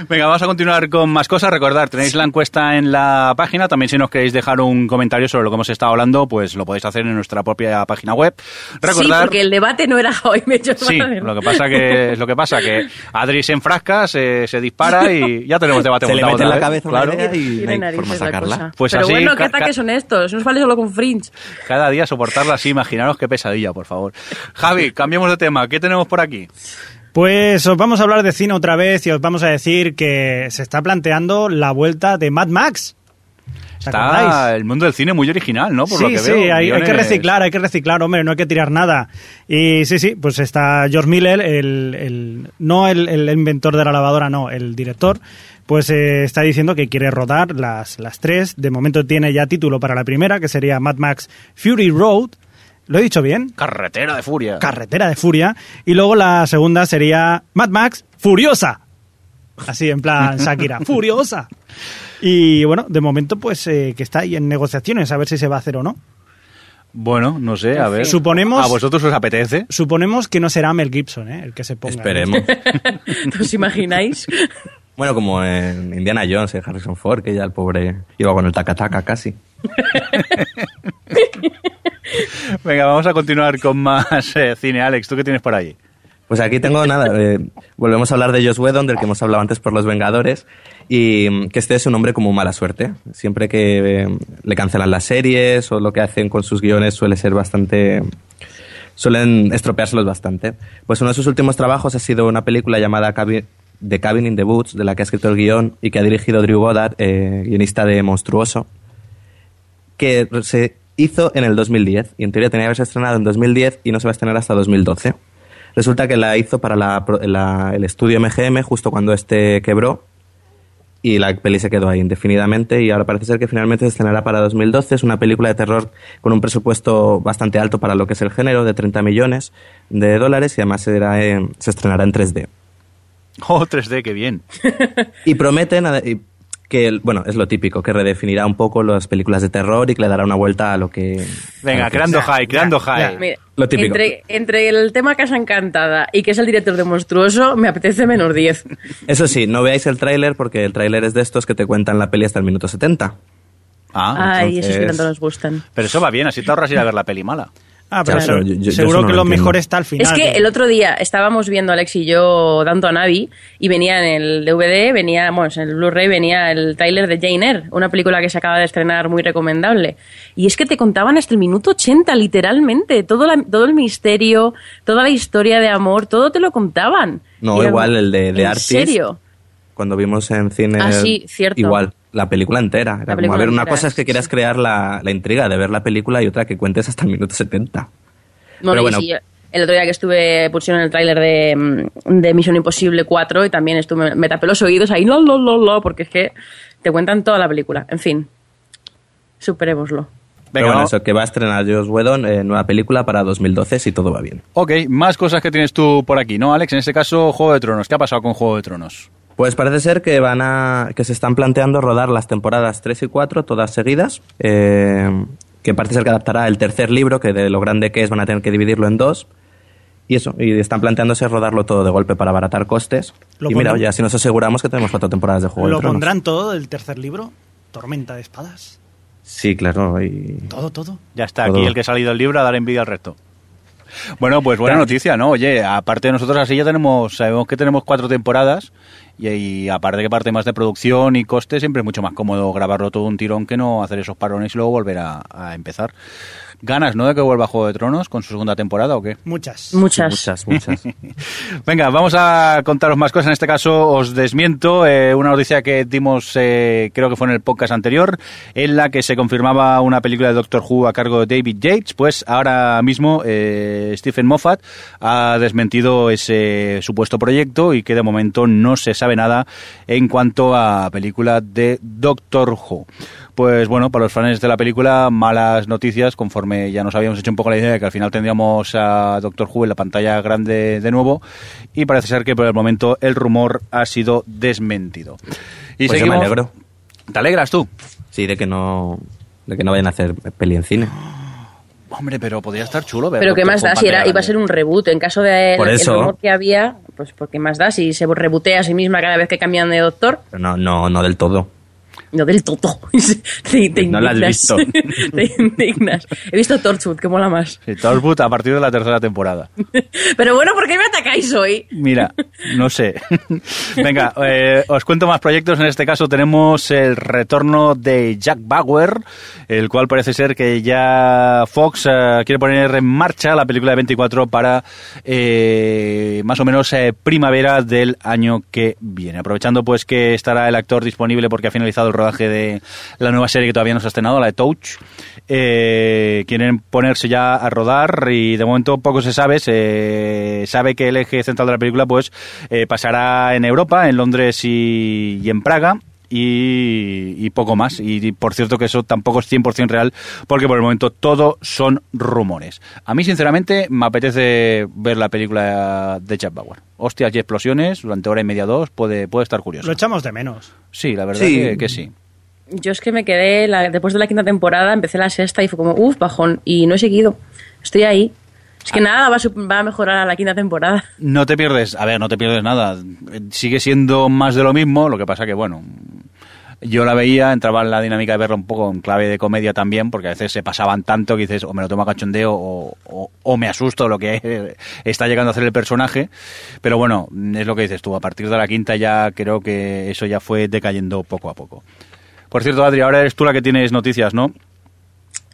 Venga, vamos a continuar con más cosas. Recordad, tenéis la encuesta en la página. También si nos queréis dejar un comentario sobre lo que hemos estado hablando, pues lo podéis hacer en nuestra propia página web. Sí, Recordad... porque el debate no era hoy, me Sí, lo que pasa que es lo que pasa que Adri se enfrasca, se, se dispara y ya tenemos debate Se le mete en la vez, cabeza una claro. idea y no hay forma de la sacarla. Pues Pero así, bueno, ¿qué ataques son estos? No os vale solo con Fringe. Cada día soportarla así, imaginaros qué pesadilla, por favor. Javi, cambiamos de tema. ¿Qué tenemos por aquí? Pues os vamos a hablar de cine otra vez y os vamos a decir que se está planteando la vuelta de Mad Max. ¿Os Está el mundo del cine muy original, ¿no? Por sí, lo que sí, veo. hay, hay que reciclar, hay que reciclar, hombre, no hay que tirar nada. Y sí, sí, pues está George Miller, el, el- no el, el inventor de la lavadora, no, el director, pues eh, está diciendo que quiere rodar las, las tres. De momento tiene ya título para la primera, que sería Mad Max Fury Road. ¿Lo he dicho bien? Carretera de furia. Carretera de Furia. Y luego la segunda sería Mad Max Furiosa. Así, en plan Shakira. Furiosa. Y bueno, de momento, pues eh, que está ahí en negociaciones, a ver si se va a hacer o no. bueno, no sé, a ver. Suponemos- ¿A vosotros os apetece? Suponemos que no será Mel Gibson, ¿eh? El que se ponga. Esperemos. ¿Os imagináis? bueno, como en Indiana Jones, en Harrison Ford, que ya el pobre iba con el taca-taca casi. Venga, vamos a continuar con más eh, cine. Alex, ¿tú qué tienes por ahí? Pues aquí tengo nada. eh, volvemos a hablar de Joss Whedon, del que hemos hablado antes por Los Vengadores, y mm, que este es un hombre como mala suerte. Siempre que eh, le cancelan las series o lo que hacen con sus guiones suele ser bastante... suelen estropeárselos bastante. Pues uno de sus últimos trabajos ha sido una película llamada The Cabin in the Woods, de la que ha escrito el guion y que ha dirigido Drew Goddard, eh, guionista de Monstruoso, que se hizo en el 2010 y en teoría tenía que haberse estrenado en 2010 y no se va a estrenar hasta 2012. Resulta que la hizo para la la- el estudio MGM justo cuando este quebró y la peli se quedó ahí indefinidamente y ahora parece ser que finalmente se estrenará para 2012. Es una película de terror con un presupuesto bastante alto para lo que es el género, de 30 millones de dólares y además será en- se estrenará en 3D. Oh, 3D, qué bien. Y prometen y que, bueno, es lo típico, que redefinirá un poco las películas de terror y que le dará una vuelta a lo que... Venga, a lo que creando high, creando high. Mira, Lo típico. Entre, entre el tema Casa Encantada y que es el director de Monstruoso, me apetece menos 10. Eso sí, no veáis el tráiler porque el tráiler es de estos que te cuentan la peli hasta el minuto 70. Ah, Ay, esos que entonces- tanto nos gustan. pero eso va bien, así te ahorras ir a ver la peli mala. Ah, pero Claro, se- yo- yo- yo seguro no que lo mejor está al final. Es que el otro día estábamos viendo Alex y yo dando a Navi y venía en el DVD, venía, bueno, en el Blu-ray venía el tráiler de Jane Eyre, una película que se acaba de estrenar muy recomendable. Y es que te contaban hasta el minuto 80, literalmente, todo, la- todo el misterio, toda la historia de amor, todo te lo contaban. No, era igual el de, de ¿En Artist. serio? Cuando vimos en cine. Ah, sí, cierto. Igual, la película entera. Era como, película a ver, una entera, cosa es que quieras sí. crear la, la intriga de ver la película y otra que cuentes hasta el minuto 70. No, Pero y bueno. sí, el otro día que estuve, pusieron el tráiler de, mm, de Misión Imposible 4 y también estuve, me tapé los oídos ahí, lo, lo, lo, lo, porque es que te cuentan toda la película. En fin, superémoslo. Pero Venga, bueno, eso, que va a estrenar Joss Whedon, eh, nueva película para 2012 si todo va bien. Ok, más cosas que tienes tú por aquí, ¿no, Alex? En este caso, Juego de Tronos. ¿Qué ha pasado con Juego de Tronos? Pues parece ser que van a que se están planteando rodar las temporadas 3 y 4 todas seguidas, eh, que parece ser que adaptará el tercer libro, que de lo grande que es van a tener que dividirlo en dos. Y eso, y están planteándose rodarlo todo de golpe para abaratar costes. Lo y mira, oye, así nos aseguramos que tenemos cuatro temporadas de Juego ¿Lo pondrán todo del tercer libro? Tormenta de espadas. Sí, claro. Y... Todo, todo. Ya está Todo. aquí el que ha salido el libro a dar envidia al resto. Bueno, pues buena noticia, ¿no? Oye, aparte de nosotros así ya tenemos, sabemos que tenemos cuatro temporadas y, aparte que parte más de producción y coste, siempre es mucho más cómodo grabarlo todo un tirón que no hacer esos parones y luego volver a empezar. ¿Ganas, no, de que vuelva Juego de Tronos con su segunda temporada o qué? Muchas. Muchas. Muchas, muchas. Venga, vamos a contaros más cosas. En este caso os desmiento eh, una noticia que dimos, eh, creo que fue en el podcast anterior, en la que se confirmaba una película de Doctor Who a cargo de David Yates. Pues ahora mismo eh, Stephen Moffat ha desmentido ese supuesto proyecto y que de momento no se sabe nada en cuanto a película de Doctor Who. Pues bueno, para los fans de la película, malas noticias, conforme ya nos habíamos hecho un poco la idea de que al final tendríamos a Doctor Who en la pantalla grande de nuevo, y parece ser que por el momento el rumor ha sido desmentido. Y Pues yo me alegro. ¿Te alegras tú? Sí, de que no de que no vayan a hacer peli en cine. Hombre, pero podría estar chulo ver Pero ¿qué más da si era, iba a ser un reboot? En caso de Por el eso. rumor que había, pues ¿por qué más da? Si se rebotea a sí misma cada vez que cambian de doctor, Pero no, no, no del todo. No del todo. te, te No la has visto. te indignas. He visto Torchwood, que mola más. Sí, Torchwood a partir de la tercera temporada. Pero bueno, ¿por qué me atacáis hoy? Mira, no sé. Venga, eh, os cuento más proyectos. En este caso tenemos el retorno de Jack Bauer, el cual parece ser que ya Fox eh, quiere poner en marcha la película de 24 para eh, más o menos eh, primavera del año que viene. Aprovechando pues que estará el actor disponible porque ha finalizado el rodaje de la nueva serie que todavía no se ha estrenado, la de Touch. Eh, quieren ponerse ya a rodar y de momento poco se sabe. Se sabe que el eje central de la película pues eh, pasará en Europa, en Londres y, y en Praga. Y, y poco más. Y, y, por cierto que eso tampoco es 100% real porque por el momento todo son rumores. A mí sinceramente me apetece ver la película de Jack Bauer. Hostias y explosiones durante hora y media dos puede, puede estar curioso. Lo echamos de menos. Sí, la verdad Sí. Que, que sí. Yo es que me quedé, la- después de la quinta temporada, empecé la sexta y fue como, uff, bajón. Y no he seguido. Estoy ahí. Es que nada va a, mejorar a la quinta temporada. No te pierdes, a ver, no te pierdes nada. Sigue siendo más de lo mismo, lo que pasa que, bueno, yo la veía, entraba en la dinámica de verla un poco en clave de comedia también, porque a veces se pasaban tanto que dices, o me lo tomo a cachondeo o, o- me asusto lo que está llegando a hacer el personaje. Pero bueno, es lo que dices tú, a partir de la quinta ya creo que eso ya fue decayendo poco a poco. Por cierto, Adri, ahora eres tú la que tienes noticias, ¿no?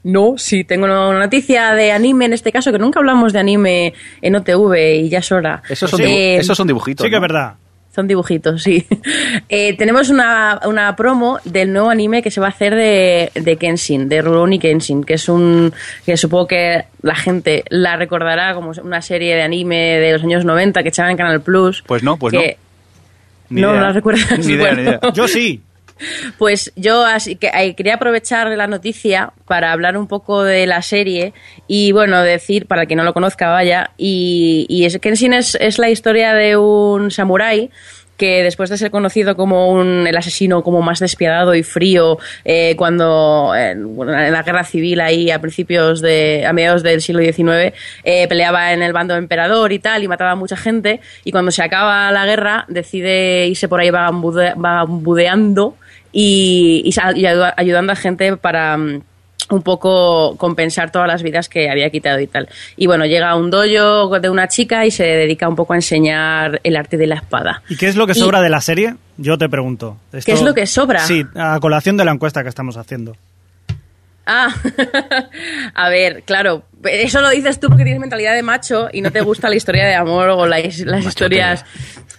No, sí, tengo una noticia de anime en este caso, que nunca hablamos de anime en OTV y ya es hora. Esos son, Eh, dibu- esos son dibujitos. Sí que es verdad. Son dibujitos, sí. Eh, tenemos una, una promo del nuevo anime que se va a hacer de, de Kenshin, de Rurouni Kenshin, que es un que supongo que la gente la recordará como una serie de anime de los años 90 que echaban en Canal Plus. Pues no, pues que- Ni no, idea. no la recuerdas. Ni idea, ni idea. Yo sí. Pues yo así que eh, quería aprovechar la noticia para hablar un poco de la serie y bueno, decir, para el que no lo conozca, vaya, y, es, Kenshin es, es la historia de un samurái que después de ser conocido como un, el asesino como más despiadado y frío eh, cuando en, en la guerra civil ahí a principios de a mediados del siglo XIX eh, peleaba en el bando emperador y tal y mataba a mucha gente y cuando se acaba la guerra decide irse por ahí vagabunde- vagabundeando y, ayudando a gente para mm, un poco compensar todas las vidas que había quitado y tal. Y bueno, llega a un dojo de una chica y se dedica un poco a enseñar el arte de la espada. ¿Y qué es lo que Y- sobra de la serie? Yo te pregunto. ¿Qué es lo que sobra? Sí, a colación de la encuesta que estamos haciendo. Ah, a ver, claro, eso lo dices tú porque tienes mentalidad de macho y no te gusta la historia de amor o las, historias.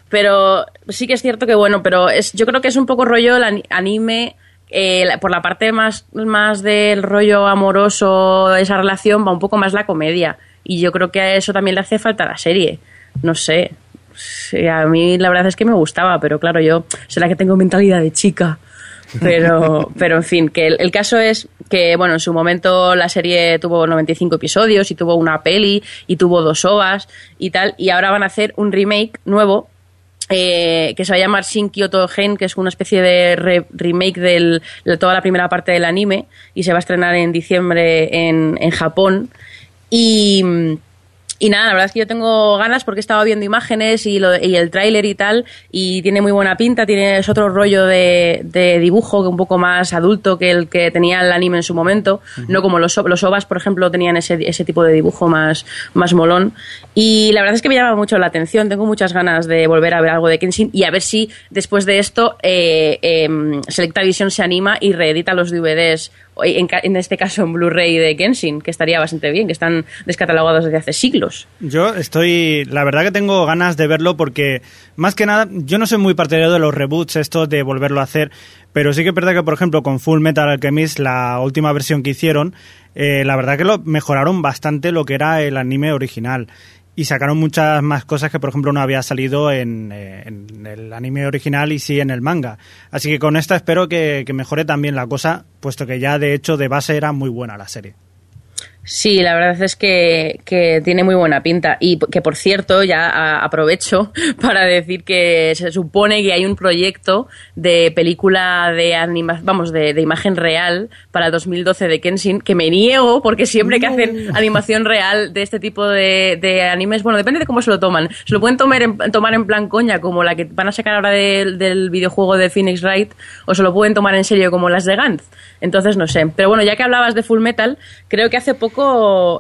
Pero sí que es cierto que bueno, pero es, yo creo que es un poco rollo el ani- anime. eh, por la parte más, más del rollo amoroso de esa relación va un poco más la comedia y yo creo que a eso también le hace falta a la serie no sé Sí, a mí la verdad es que me gustaba pero claro yo será que tengo mentalidad de chica pero, pero en fin, que el, el caso es que, bueno, en su momento la serie tuvo 95 episodios y tuvo una peli y tuvo dos ovas y tal, y ahora van a hacer un remake nuevo eh, que se va a llamar Shin Kyoto Gen, que es una especie de re- remake del- de toda la primera parte del anime y se va a estrenar en diciembre en, en Japón. Y, Y nada, la verdad es que yo tengo ganas porque he estado viendo imágenes y, lo, y el tráiler y tal, y tiene muy buena pinta, tiene es otro rollo de, de dibujo que un poco más adulto que el que tenía el anime en su momento, no como los, los ovas, por ejemplo, tenían ese, ese tipo de dibujo más, más molón. Y la verdad es que me llama mucho la atención, tengo muchas ganas de volver a ver algo de Kenshin y a ver si después de esto eh, eh, Selecta Vision se anima y reedita los DVDs en, este caso en Blu-ray de Genshin, que estaría bastante bien, que están descatalogados desde hace siglos. Yo estoy, la verdad que tengo ganas de verlo porque, más que nada, yo no soy muy partidario de los reboots, estos de volverlo a hacer, pero sí que es verdad que, por ejemplo, con Full Metal Alchemist, la última versión que hicieron, eh, la verdad que lo mejoraron bastante lo que era el anime original y sacaron muchas más cosas que por ejemplo no había salido en, eh, en, el anime original y sí en el manga. Así que con esta espero que, que, mejore también la cosa, puesto que ya de hecho de base era muy buena la serie. Sí, la verdad es que, que, tiene muy buena pinta. Y que, por cierto, ya aprovecho para decir que se supone que hay un proyecto de película de anima, vamos, de, de, imagen real para 2012 de Kenshin, que me niego porque siempre que hacen animación real de este tipo de, de, animes, bueno, depende de cómo se lo toman. Se lo pueden tomar en, tomar en plan coña, como la que van a sacar ahora de, del videojuego de Phoenix Wright, o se lo pueden tomar en serio, como las de Gantz. Entonces, no sé. Pero bueno, ya que hablabas de Full Metal, creo que hace poco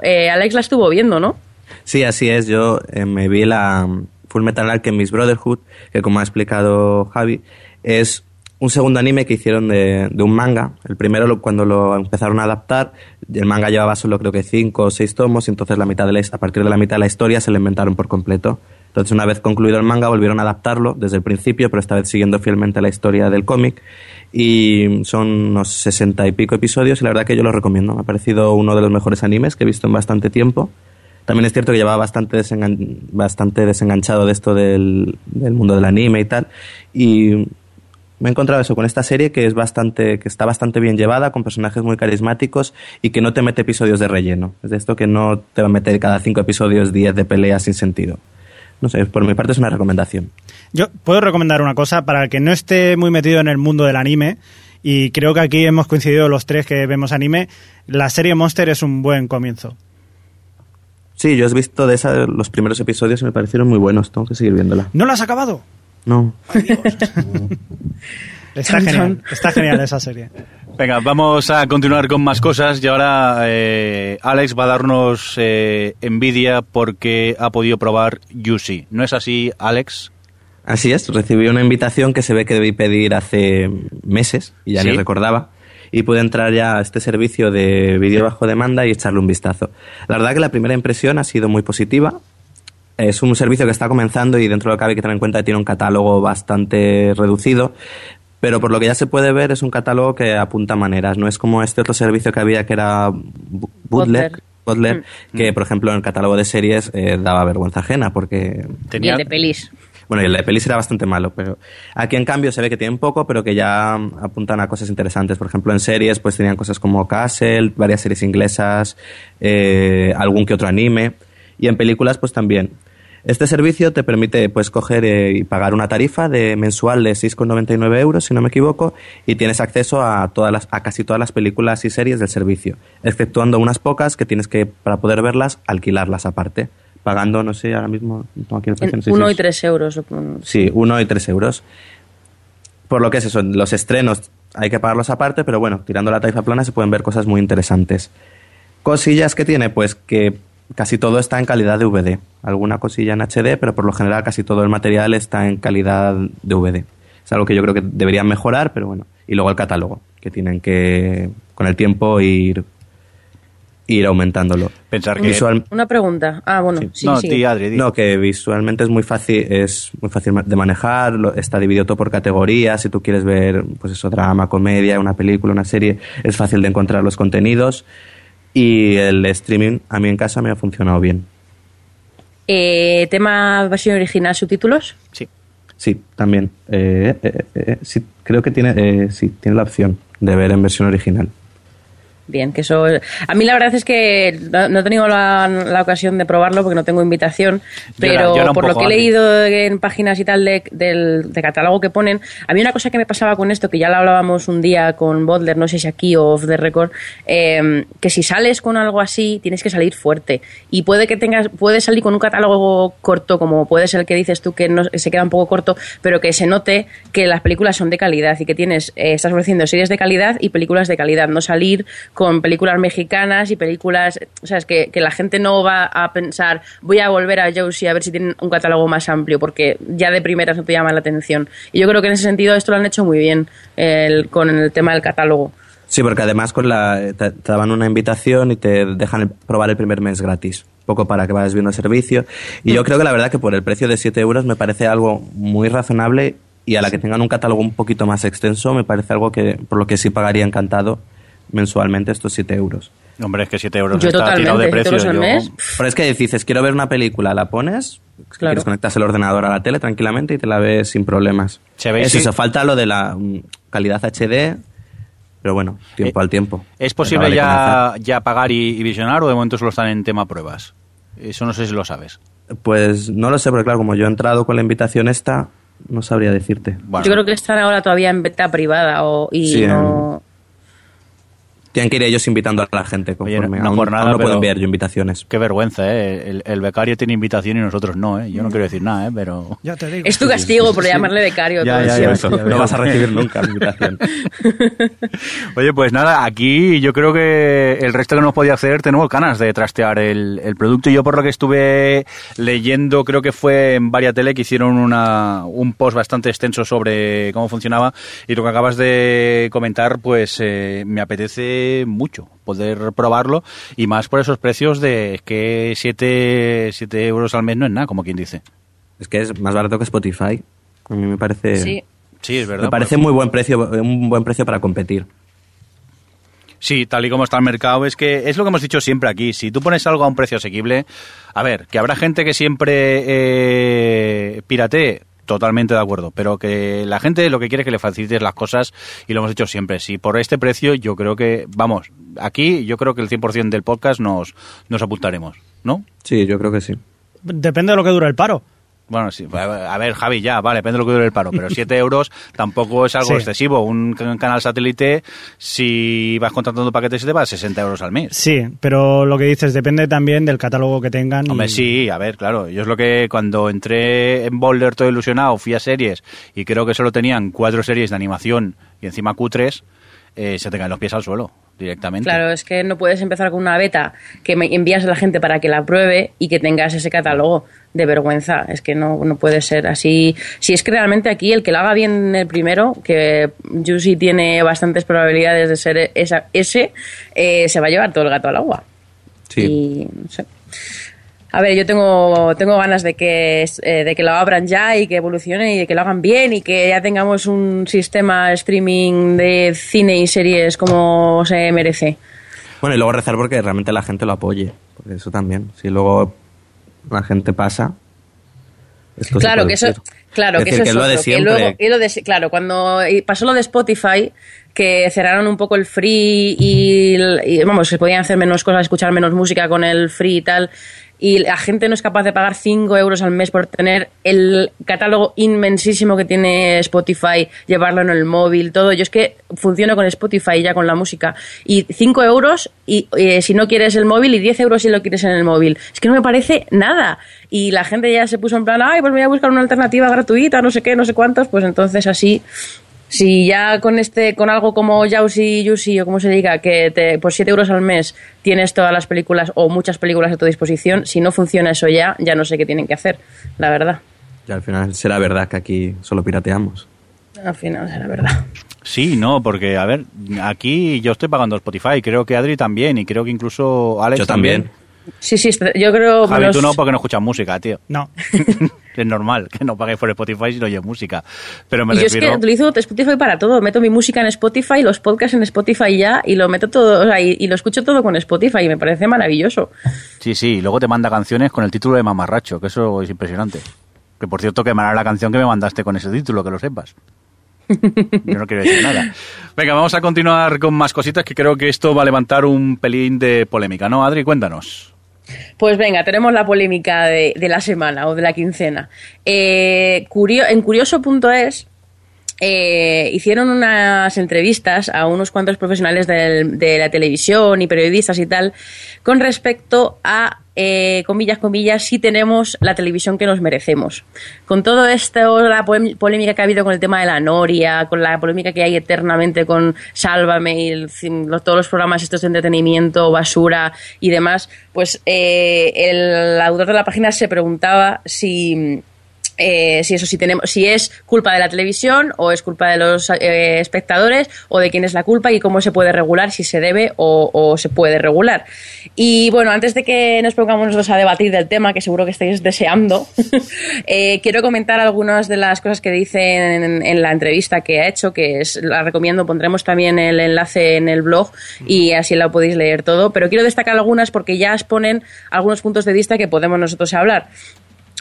eh, Alex la estuvo viendo, ¿no? Sí, así es. Yo eh, me vi la um, Full Metal Alchemist Brotherhood, que como ha explicado Javi, es un segundo anime que hicieron de, de un manga. El primero, lo, cuando lo empezaron a adaptar, el manga llevaba solo creo que cinco o seis tomos, y entonces la mitad de la, a partir de la mitad de la historia se lo inventaron por completo. Entonces, una vez concluido el manga, volvieron a adaptarlo desde el principio, pero esta vez siguiendo fielmente la historia del cómic. Y son unos sesenta y pico episodios, y la verdad que yo lo recomiendo. Me ha parecido uno de los mejores animes que he visto en bastante tiempo. También es cierto que llevaba bastante, desengan bastante desenganchado de esto del, mundo del anime y tal. Y me he encontrado eso con esta serie que es bastante, que está bastante bien llevada, con personajes muy carismáticos y que no te mete episodios de relleno. Es de esto que no te va a meter cada cinco episodios diez de peleas sin sentido no sé, por mi parte es una recomendación. Yo puedo recomendar una cosa para el que no esté muy metido en el mundo del anime, y creo que aquí hemos coincidido los tres que vemos anime, la serie Monster es un buen comienzo. Sí, yo he visto de esa, los primeros episodios y me parecieron muy buenos, tengo que seguir viéndola. ¿No la has acabado? No. está genial, está genial esa serie. Venga, vamos a continuar con más cosas y ahora eh, Alex va a darnos eh, envidia porque ha podido probar Yusi. ¿No es así, Alex? Así es, recibí una invitación que se ve que debí pedir hace meses y ya ¿Sí? ni recordaba. Y pude entrar ya a este servicio de vídeo bajo demanda y echarle un vistazo. La verdad que la primera impresión ha sido muy positiva. Es un servicio que está comenzando y dentro de lo que cabe hay que tener en cuenta que tiene un catálogo bastante reducido, pero por lo que ya se puede ver es un catálogo que apunta maneras. No es como este otro servicio que había que era Bootleg, Butler, mm. que por ejemplo en el catálogo de series eh, daba vergüenza ajena porque... Tenía... Y el de pelis. Bueno, y el de pelis era bastante malo, pero aquí en cambio se ve que tienen poco, pero que ya apuntan a cosas interesantes. Por ejemplo, en series pues tenían cosas como Castle, varias series inglesas, eh, algún que otro anime, y en películas pues también. Este servicio te permite pues coger eh, y pagar una tarifa de mensual de 6,99 euros, si no me equivoco, y tienes acceso a todas las, a casi todas las películas y series del servicio, exceptuando unas pocas que tienes que para poder verlas alquilarlas aparte, pagando no sé ahora mismo no aquí el precio, no sé si y tres euros. Sí, uno y tres euros. Por lo que es eso, los estrenos hay que pagarlos aparte, pero bueno, tirando la tarifa plana se pueden ver cosas muy interesantes. Cosillas que tiene, pues que casi todo está en calidad DVD. Alguna cosilla en HD, pero por lo general casi todo el material está en calidad DVD. Es algo que yo creo que deberían mejorar, pero bueno. Y luego el catálogo, que tienen que con el tiempo ir ir aumentándolo. Pensar que Visual... una pregunta. Ah, bueno, sí, sí, no, sí. Adri, no, que visualmente es muy fácil, es muy fácil de manejar, lo, está dividido todo por categorías, si tú quieres ver pues eso drama, comedia, una película, una serie, es fácil de encontrar los contenidos y el streaming a mí en casa me ha funcionado bien. Eh, tema versión original, subtítulos. Sí. Sí, también. Eh, eh, sí, creo que tiene, sí, tiene la opción de ver en versión original. Bien, que eso... A mí la verdad es que no, no he tenido la, la ocasión de probarlo porque no tengo invitación, pero yo por lo que he leído en páginas y tal de, del de catálogo que ponen, a mí una cosa que me pasaba con esto, que ya lo hablábamos un día con Bodler, no sé si aquí o off the record, eh, que si sales con algo así, tienes que salir fuerte. Y puede que tengas, puedes salir con un catálogo corto, como puede ser el que dices tú, que no, se queda un poco corto, pero que se note que las películas son de calidad y que tienes, eh, estás ofreciendo series de calidad y películas de calidad, no salir con películas mexicanas y películas, o sea, es que, que la gente no va a pensar, voy a volver a Josie a ver si tienen un catálogo más amplio, porque ya de primeras no te llama la atención. Y yo creo que en ese sentido esto lo han hecho muy bien el- con el tema del catálogo. Sí, porque además con la, te, te daban una invitación y te dejan probar el primer mes gratis, poco para que vayas viendo el servicio. Y yo creo que la verdad que por el precio de 7 euros me parece algo muy razonable y a la que tengan un catálogo un poquito más extenso me parece algo que por lo que sí pagaría encantado mensualmente estos 7 euros. Hombre, es que 7 euros Yo está totalmente, tirado de 7 precio. al yo- mes. Pero es que dices, quiero ver una película, la pones, Claro. quieres conectas el ordenador a la tele tranquilamente y te la ves sin problemas. ¿Sabéis Es si- eso, falta lo de la mm, calidad HD, pero bueno, tiempo Eh, al tiempo. ¿Es posible ya, ya pagar y, y visionar o de momento solo están en tema pruebas? Eso no sé si lo sabes. Pues no lo sé, porque claro, como yo he entrado con la invitación esta, no sabría decirte. Bueno, Yo creo que están ahora todavía en beta privada o, y Sí, no... Tienen que ir ellos invitando a la gente Oye, conforme. no aún, por nada, aún no puedo enviar yo invitaciones. Qué vergüenza, ¿eh? El, el becario tiene invitación y nosotros no, ¿eh? Yo no quiero decir nada, ¿eh? Pero... Ya te digo. Es tu castigo por llamarle becario. Ya, todo ya, el ya, ya, no vas a recibir nunca la invitación. Oye, pues nada, aquí yo creo que el resto que nos podía hacer tenemos ganas de trastear el, el producto. Y yo por lo que estuve leyendo, creo que fue en Varia Tele que hicieron una, un post bastante extenso sobre cómo funcionaba. Y lo que acabas de comentar, pues eh, me apetece mucho poder probarlo. Y más por esos precios de que 7 siete euros al mes no es nada, como quien dice. es que es más barato que Spotify. A mí me parece... Sí. Sí, es verdad. Me parece muy buen precio, un buen precio para competir. Sí, tal y como está el mercado, es que es lo que hemos dicho siempre aquí. Si tú pones algo a un precio asequible, a ver, que habrá gente que siempre eh, piratee, totalmente de acuerdo, pero que la gente lo que quiere es que le facilites las cosas y lo hemos dicho siempre. Si por este precio, yo creo que, vamos, aquí yo creo que el 100% del podcast nos, nos apuntaremos, ¿no? Sí, yo creo que sí. Depende de lo que dure el paro. Bueno, sí, a ver, Javi, ya, vale, depende de lo que dure el paro, pero 7 euros tampoco es algo Sí. excesivo. Un can- canal satélite, si vas contratando paquetes, te va a 60 euros al mes. Sí, pero lo que dices depende también del catálogo que tengan. y- Hombre, sí, a ver, claro. Yo es lo que cuando entré en Boulder todo ilusionado, fui a series y creo que solo tenían cuatro series de animación y encima Q3, eh, se te caen los pies al suelo directamente. Claro, es que no puedes empezar con una beta que me envías a la gente para que la pruebe y que tengas ese catálogo de vergüenza. Es que no, no puede ser así. Si es que realmente aquí el que lo haga bien el primero, que Juicy tiene bastantes probabilidades de ser esa, ese, eh, se va a llevar todo el gato al agua. Sí. Y no sé. A ver, yo tengo, tengo ganas de que, eh, de que lo abran ya y que evolucione y de que lo hagan bien y que ya tengamos un sistema streaming de cine y series como se merece. Bueno, y luego rezar porque realmente la gente lo apoye. Porque eso también. Si luego la gente pasa. esto Claro que eso, claro Es que eso es lo de que siempre. luego- y lo de- claro, cuando pasó lo de Spotify, que cerraron un poco el free y, y, vamos, se podían hacer menos cosas, escuchar menos música con el free y tal, y la gente no es capaz de pagar 5 euros al mes por tener el catálogo inmensísimo que tiene Spotify, llevarlo en el móvil, todo. Yo es que funciono con Spotify ya con la música. Y 5 euros y eh, si no quieres el móvil y 10 euros si lo quieres en el móvil. Es que no me parece nada. Y la gente ya se puso en plan, ay, pues voy a buscar una alternativa gratuita, no sé qué, no sé cuántos. Pues entonces así si ya con este con algo como Yausi, Yusi o como se diga, que te, por 7 euros al mes tienes todas las películas o muchas películas a tu disposición, si no funciona eso ya, ya no sé qué tienen que hacer, la verdad. Y al final será verdad que aquí solo pirateamos. Al final será verdad. Sí, no, porque, a ver, aquí yo estoy pagando Spotify, creo que Adri también, y creo que incluso Alex Yo también. Sí, sí, yo creo... Javi, los- tú no, porque no escuchas música, tío. No. es normal que no pagues por Spotify si no oyes música. Pero me y yo es que refiero... utilizo Spotify para todo. Meto mi música en Spotify, los podcasts en Spotify ya, y lo meto todo, o sea, y, y lo escucho todo con Spotify, y me parece maravilloso. Sí, sí, y luego te manda canciones con el título de Mamarracho, que eso es impresionante. Que por cierto quemará la canción que me mandaste con ese título, que lo sepas. Yo no quiero decir nada. Venga, vamos a continuar con más cositas que creo que esto va a levantar un pelín de polémica, ¿no, Adri? Cuéntanos. Pues venga, tenemos la polémica de, de la semana o de la quincena. Eh, curio- en curioso.es eh, hicieron unas entrevistas a unos cuantos profesionales de la televisión y periodistas y tal con respecto a, eh, comillas, comillas, si tenemos la televisión que nos merecemos. Con todo esto, la polémica que ha habido con el tema de la Noria, con la polémica que hay eternamente con Sálvame y todos los programas estos de entretenimiento, basura y demás, pues eh, el autor de la página se preguntaba si eh, si eso si tenemos si es culpa de la televisión o es culpa de los eh, espectadores o de quién es la culpa y cómo se puede regular si se debe o, se puede regular. Y bueno antes de que nos pongamos nosotros a debatir del tema que seguro que estáis deseando eh, quiero comentar algunas de las cosas que dice en, en la entrevista que ha hecho que es la recomiendo pondremos también el enlace en el blog y así la podéis leer todo pero quiero destacar algunas porque ya exponen algunos puntos de vista que podemos nosotros hablar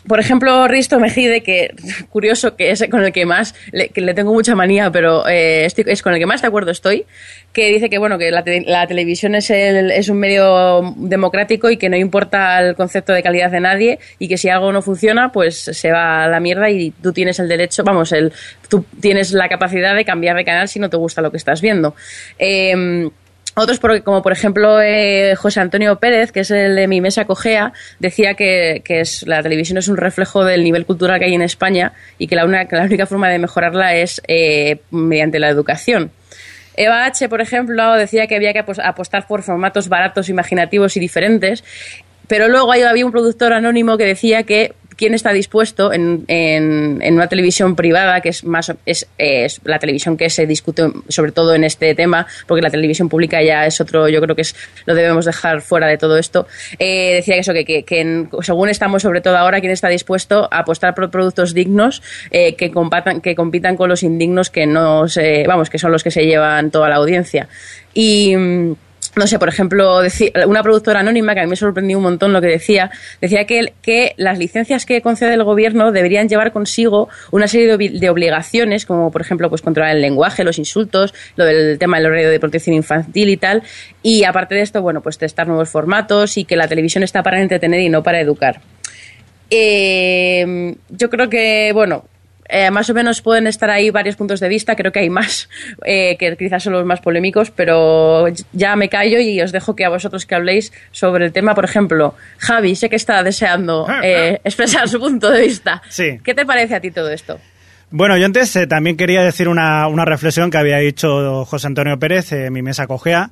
por ejemplo, Risto Mejide, que curioso que es con el que más, le, que le tengo mucha manía, pero eh, estoy- es con el que más de acuerdo estoy, que dice que bueno que la, la televisión es, el- es un medio democrático y que no importa el concepto de calidad de nadie y que si algo no funciona, pues se va a la mierda y tú tienes el derecho, vamos, el, tú tienes la capacidad de cambiar de canal si no te gusta lo que estás viendo. Em, otros, por- como por ejemplo eh, José Antonio Pérez, que es el de Mi Mesa Cogea, decía que, la televisión es un reflejo del nivel cultural que hay en España y que la, única forma de mejorarla es eh, mediante la educación. Eva H., por ejemplo, decía que había que apos- apostar por formatos baratos, imaginativos y diferentes, pero luego había un productor anónimo que decía que quién está dispuesto en, en- una televisión privada, que es más es, es la televisión que se discute sobre todo en este tema, porque la televisión pública ya es otro, yo creo que es lo debemos dejar fuera de todo esto. Eh, decía eso, que, que- que según estamos sobre todo ahora, quién está dispuesto a apostar por productos dignos eh, que, compatan, que compitan con los indignos que no se, vamos, que son los que se llevan toda la audiencia. Y mm, no sé, por ejemplo, una productora anónima que a mí me sorprendió un montón lo que decía, decía que, que las licencias que concede el gobierno deberían llevar consigo una serie de obligaciones, como por ejemplo pues controlar el lenguaje, los insultos, lo del tema del horario de protección infantil y tal, y aparte de esto, bueno, pues testar nuevos formatos y que la televisión está para entretener y no para educar. Eh, yo creo que, bueno, eh, más o menos pueden estar ahí varios puntos de vista. Creo que hay más, eh, que quizás son los más polémicos, pero ya me callo y os dejo que a vosotros que habléis sobre el tema. Por ejemplo, Javi, sé que está deseando eh, expresar su punto de vista. Sí. ¿Qué te parece a ti todo esto? Bueno, yo antes eh, también quería decir una, una reflexión que había dicho José Antonio Pérez, eh, mi mesa cogea,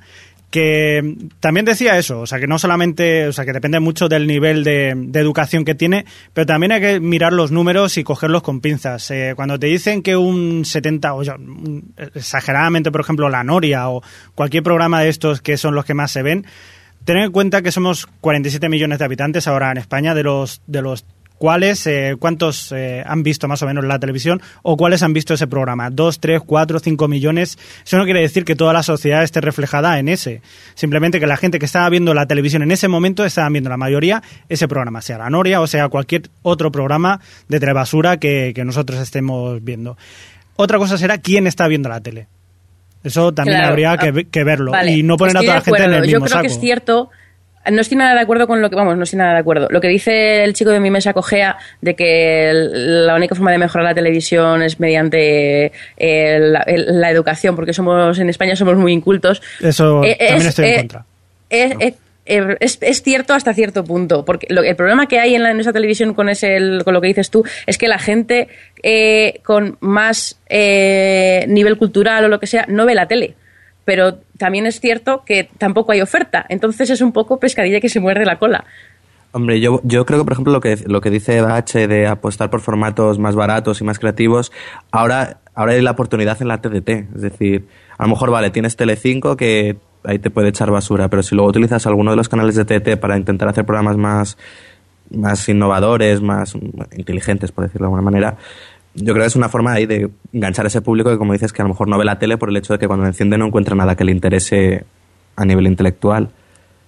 que también decía eso, o sea, que no solamente, o sea, que depende mucho del nivel de, educación que tiene, pero también hay que mirar los números y cogerlos con pinzas. Eh, cuando te dicen que un 70, o un- exageradamente, por ejemplo, la Noria o cualquier programa de estos que son los que más se ven, Tener en cuenta que somos 47 millones de habitantes ahora en España, de los, de los cuales, eh, ¿cuántos eh, han visto más o menos la televisión o cuáles han visto ese programa? ¿Dos, tres, cuatro, cinco millones? Eso no quiere decir que toda la sociedad esté reflejada en ese. Simplemente que la gente que estaba viendo la televisión en ese momento estaba viendo la mayoría ese programa, sea la Noria o sea cualquier otro programa de telebasura que, que nosotros estemos viendo. Otra cosa será quién está viendo la tele. Eso también Claro, habría que, ah, que verlo Vale, y no poner a toda la gente en el mismo Yo creo saco. que es cierto. No estoy nada de acuerdo con lo que, vamos, no estoy nada de acuerdo. Lo que dice el chico de mi mesa cogea de que el- la única forma de mejorar la televisión es mediante eh, la, el- la educación, porque somos en España somos muy incultos. Eso Eh, también es- estoy en eh, contra. es, es- es- es cierto hasta cierto punto, porque lo- el problema que hay en, la, en televisión con, ese, el- con lo que dices tú es que la gente eh, con más eh, nivel cultural o lo que sea no ve la tele. Pero también es cierto que tampoco hay oferta. Entonces es un poco pescadilla que se muerde la cola. Hombre, yo, yo creo que, por ejemplo, lo que, lo que dice H de apostar por formatos más baratos y más creativos, ahora, ahora hay la oportunidad en la TDT. Es decir, a lo mejor, vale, tienes Telecinco que ahí te puede echar basura, pero si luego utilizas alguno de los canales de TDT para intentar hacer programas más, más innovadores, más inteligentes, por decirlo de alguna manera, yo creo que es una forma ahí de enganchar a ese público que, como dices, que a lo mejor no ve la tele por el hecho de que cuando enciende no encuentra nada que le interese a nivel intelectual.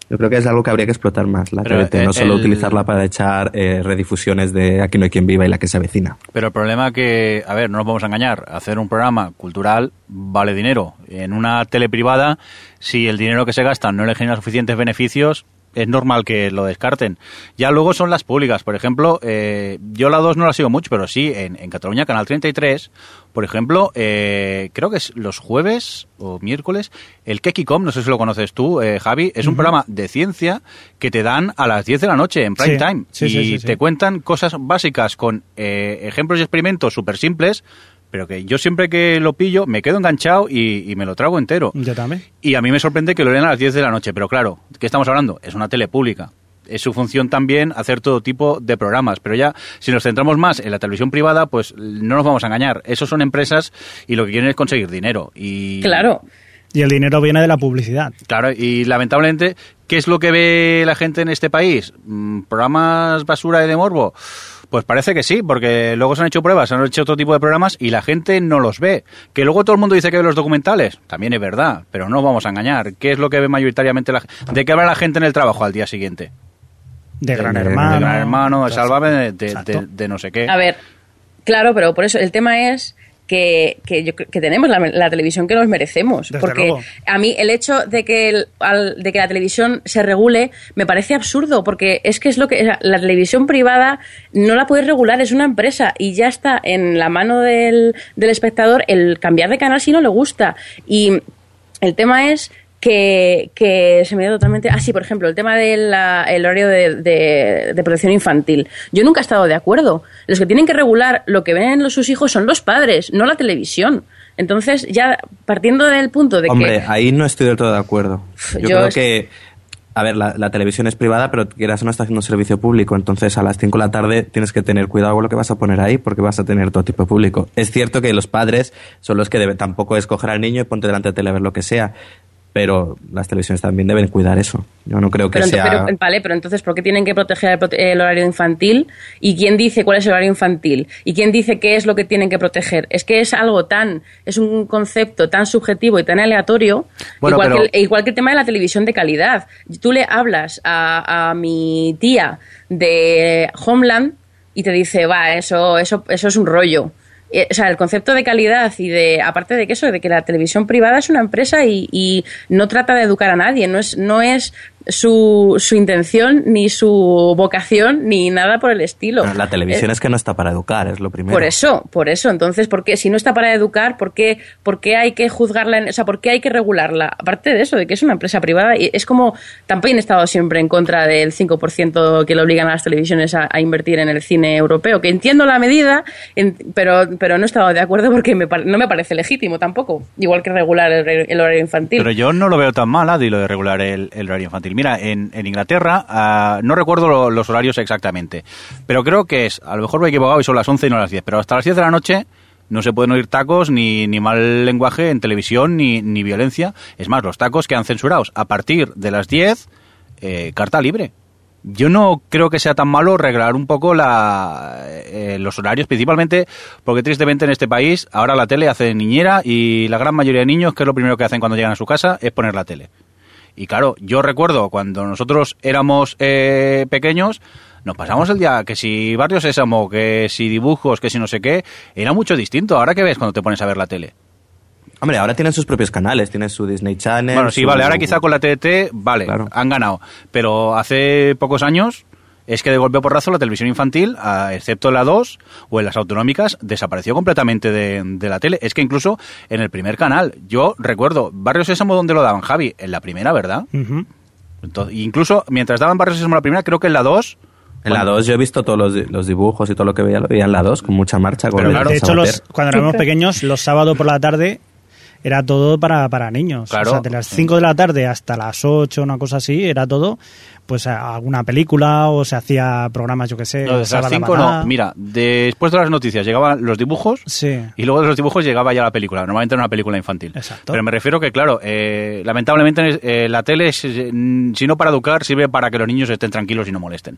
Yo creo que es algo que habría que explotar más, la Pero, eh, no solo el- utilizarla para echar eh, redifusiones de Aquí no hay quien viva y la que se avecina. Pero el problema que, a ver, no nos vamos a engañar, hacer un programa cultural vale dinero. En una tele privada, si el dinero que se gasta no le genera suficientes beneficios, es normal que lo descarten. Ya luego son las públicas. Por ejemplo, eh, yo la 2 no la sigo mucho, pero sí, en, en Cataluña, Canal 33, por ejemplo, eh, creo que es los jueves o miércoles, el Kekicom, no sé si lo conoces tú, eh, Javi, es un programa de ciencia que te dan a las 10 de la noche en prime Sí, time. sí, y sí, te cuentan cosas básicas con eh, ejemplos y experimentos súper simples, pero que yo siempre que lo pillo me quedo enganchado y, y me lo trago entero. Yo también. Y a mí me sorprende que lo lean a las 10 de la noche, pero claro, ¿qué estamos hablando? Es una tele pública. Es su función también hacer todo tipo de programas, pero ya si nos centramos más en la televisión privada, pues no nos vamos a engañar. Esos son empresas y lo que quieren es conseguir dinero. Y Claro. Y el dinero viene de la publicidad. Claro, y lamentablemente, ¿qué es lo que ve la gente en este país? Mm, ¿Programas basura y de morbo? Pues parece que sí, porque luego se han hecho pruebas, se han hecho otro tipo de programas y la gente no los ve. Que luego todo el mundo dice que ve los documentales, también es verdad, pero no vamos a engañar. ¿Qué es lo que ve mayoritariamente la gente? ¿De qué habla la gente en el trabajo al día siguiente? De Gran de Hermano. de Gran Hermano, de. Sálvame, de, de- de no sé qué. A ver, claro, pero por eso el tema es que, que, yo que tenemos la, la televisión que nos merecemos. Desde porque luego. a mí el hecho de que, el- al- de que la televisión se regule me parece absurdo, porque es que es lo que. o sea, La televisión privada no la puedes regular, es una empresa y ya está en la mano del, del espectador el cambiar de canal si no le gusta. Y el tema es que, que se me dio totalmente. Ah, sí, por ejemplo, el tema del el horario de, de- de protección infantil. Yo nunca he estado de acuerdo. Los que tienen que regular lo que ven los, sus hijos son los padres, no la televisión. Entonces, ya partiendo del punto de Hombre, que. ahí no estoy del todo de acuerdo. Yo, Yo creo que, a ver, la, la televisión es privada, pero quieras o no está haciendo un servicio público, entonces a las 5 de la tarde tienes que tener cuidado con lo que vas a poner ahí, porque vas a tener todo tipo de público. Es cierto que los padres son los que deben tampoco escoger al niño y ponte delante de tele a ver lo que sea, pero las televisiones también deben cuidar eso. Yo no creo que Pero, sea... pero- vale, pero entonces, ¿por qué tienen que proteger el, el horario infantil? ¿Y quién dice cuál es el horario infantil? ¿Y quién dice qué es lo que tienen que proteger? Es que es algo tan, es un concepto tan subjetivo y tan aleatorio, Bueno, igual, pero- que el, igual que el tema de la televisión de calidad. Tú le hablas a, a mi tía de Homeland y te dice, va, eso, eso, eso es un rollo. Eh, O sea, el concepto de calidad y de, aparte de que eso, de que la televisión privada es una empresa y, y no trata de educar a nadie, no es, no es su, su intención, ni su vocación, ni nada por el estilo. Pero la televisión Eh, es que no está para educar, es lo primero. por eso, por eso. Entonces, ¿por qué, si no está para educar, ¿por qué, por qué hay que juzgarla? En, o sea, ¿por qué hay que regularla? Aparte de eso, de que es una empresa privada, y es como, también he estado siempre en contra del 5% que le obligan a las televisiones a, a invertir en el cine europeo, que entiendo la medida, en- pero, pero no he estado de acuerdo porque me no me parece legítimo tampoco, igual que regular el, el horario infantil. Pero yo no lo veo tan mal, Adi, lo de regular el, el horario infantil. Mira, en, en Inglaterra, ah, no recuerdo lo- los horarios exactamente, pero creo que es, a lo mejor me he equivocado y son las 11 y no las 10, pero hasta las 10 de la noche no se pueden oír tacos, ni, ni mal lenguaje en televisión, ni, ni violencia. Es más, los tacos quedan censurados. A partir de las 10, eh, carta libre. Yo no creo que sea tan malo regalar un poco la, eh, los horarios, principalmente porque tristemente en este país ahora la tele hace niñera y la gran mayoría de niños, que es lo primero que hacen cuando llegan a su casa, es poner la tele. Y claro, yo recuerdo cuando nosotros éramos eh, pequeños, nos pasamos el día que si Barrio Sésamo, que si dibujos, que si no sé qué, era mucho distinto. Ahora que ves cuando te pones a ver la tele. Hombre, ahora tienen sus propios canales, tienen su Disney Channel. Bueno, sí, su- vale, ahora quizá con la TDT, vale, Claro. han ganado. Pero hace pocos años es que de golpe porrazo la televisión infantil, a- excepto en la 2 o en las autonómicas, desapareció completamente de, de la tele. Es que incluso en el primer canal, yo recuerdo, Barrio Sésamo, donde lo daban, Javi? En la primera, ¿verdad? Ujú. Entonces, incluso mientras daban Barrio Sésamo la primera, creo que en la 2... En la 2 yo he visto todos los, di- los dibujos y todo lo que veía, lo veía en la 2 con mucha marcha. Con Pero el claro, de hecho, los, cuando éramos pequeños, los sábados por la tarde era todo para, para niños. Claro. O sea, de las 5 de la tarde hasta las 8, una cosa así, era todo, pues alguna película o se hacía programas, yo que sé. No, desde las Sábado 5 Badá. no. Mira, después de las noticias llegaban los dibujos Sí. y luego de los dibujos llegaba ya la película. Normalmente era una película infantil. Exacto. Pero me refiero que, claro, eh, lamentablemente eh, la tele, si no para educar, sirve para que los niños estén tranquilos y no molesten.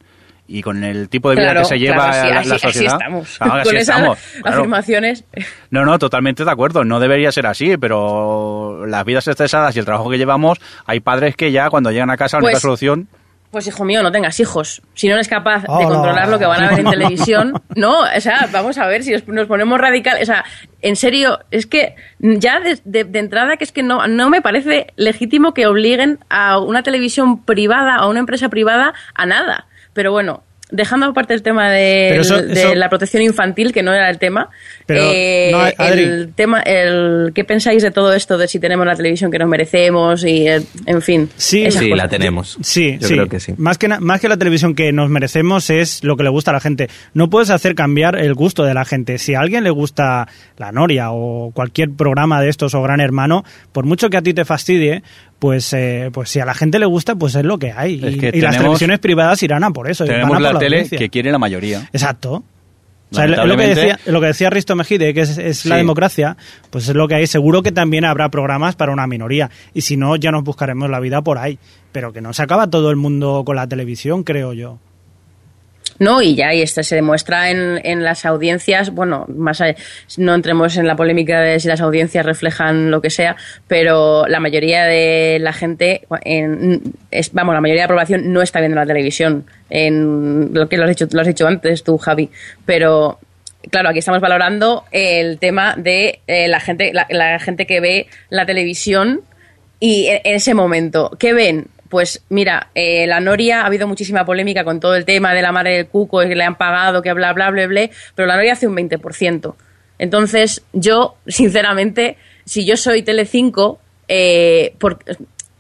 Y con el tipo de vida Claro, que se lleva claro, sí, la, así- la así sociedad. estamos. Claro, así Con esas estamos, claro. afirmaciones. No, no, totalmente de acuerdo. No debería ser así, pero las vidas estresadas y el trabajo que llevamos, hay padres que ya cuando llegan a casa la única Pues- solución Pues hijo mío, no tengas hijos. Si no eres capaz de Hola. controlar lo que van a ver en televisión, no, o sea, vamos a ver si nos, nos ponemos radical, o sea, en serio, es que ya de, de- de entrada que es que no, no me parece legítimo que obliguen a una televisión privada, a una empresa privada, a nada. Pero bueno, dejando aparte el tema de, Pero eso- de eso- la protección infantil, que no era el tema, Pero, eh, no, Adri. el tema, el, ¿qué pensáis de todo esto, de si tenemos la televisión que nos merecemos y, eh, en fin? Sí, Sí, cosas? la tenemos. Sí, Yo sí. creo que sí. Más que, na- más que la televisión que nos merecemos es lo que le gusta a la gente. No puedes hacer cambiar el gusto de la gente. Si a alguien le gusta La Noria o cualquier programa de estos o Gran Hermano, por mucho que a ti te fastidie, pues, eh, pues si a la gente le gusta, pues es lo que hay. Es y las televisiones privadas irán a por eso. van a tenemos por la, la tele audiencia. que quiere la mayoría. Exacto. O sea, es lo que decía, lo que decía Risto Mejide, que es, es la democracia, pues es lo que hay. Seguro que también habrá programas para una minoría. Y si no, ya nos buscaremos la vida por ahí. Pero que no se acaba todo el mundo con la televisión, creo yo. No, y ya, y esto se demuestra en, en las audiencias, bueno, más allá- no entremos en la polémica de si las audiencias reflejan lo que sea, pero la mayoría de la gente, en- es, vamos, la mayoría de la población no está viendo la televisión, en lo que lo has dicho, lo has dicho antes tú, Javi, pero claro, aquí estamos valorando el tema de eh, la gente, la, la gente que ve la televisión y en ese momento, ¿qué ven? Pues mira, eh, la Noria ha habido muchísima polémica con todo el tema de la madre del cuco, que le han pagado, que bla, bla, bla, bla, pero la Noria hace un 20%. Entonces, yo, sinceramente, si yo soy Telecinco, eh, por,